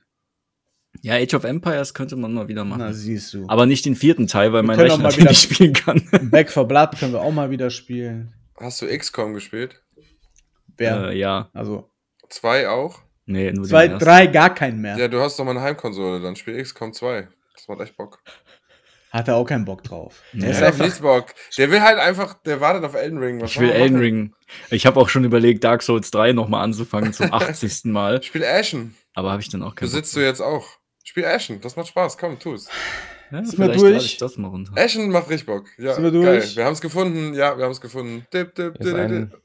Ja, Age of Empires könnte man mal wieder machen. Na, siehst du. Aber nicht den vierten Teil, weil Wir mein Rechner mal den wieder- nicht spielen kann. Back for Blood können wir auch mal wieder spielen. Hast du XCOM gespielt? Wer? äh, ja. Also Zwei auch? Nee, nur zwei, drei, gar keinen mehr. Ja, du hast doch mal eine Heimkonsole, dann spiel XCOM 2. Das macht echt Bock. Hat er auch keinen Bock drauf. Ja. Der ist hat einfach, nichts Bock. Der will halt einfach, der wartet auf Elden Ring. Was Ich will Elden? Ring. Ich habe auch schon überlegt, Dark Souls 3 nochmal anzufangen zum 80. Mal. Spiel Ashen. Aber habe ich dann auch keinen Besitzt du jetzt auch. Spiel Ashen, das macht Spaß. Komm, tu's. Ja, Sind wir durch? das mal runter. Ashen macht richtig Bock. Ja, Sind wir durch? geil. Wir haben es gefunden. Ja, wir haben es gefunden. Dip, dip, dip, ein- dip.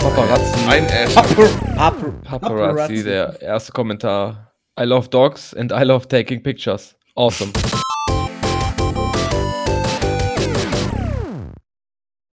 Paparazzi. Ein Ashen. Papar Paparazzi, der erste Kommentar. I love dogs and I love taking pictures. Awesome.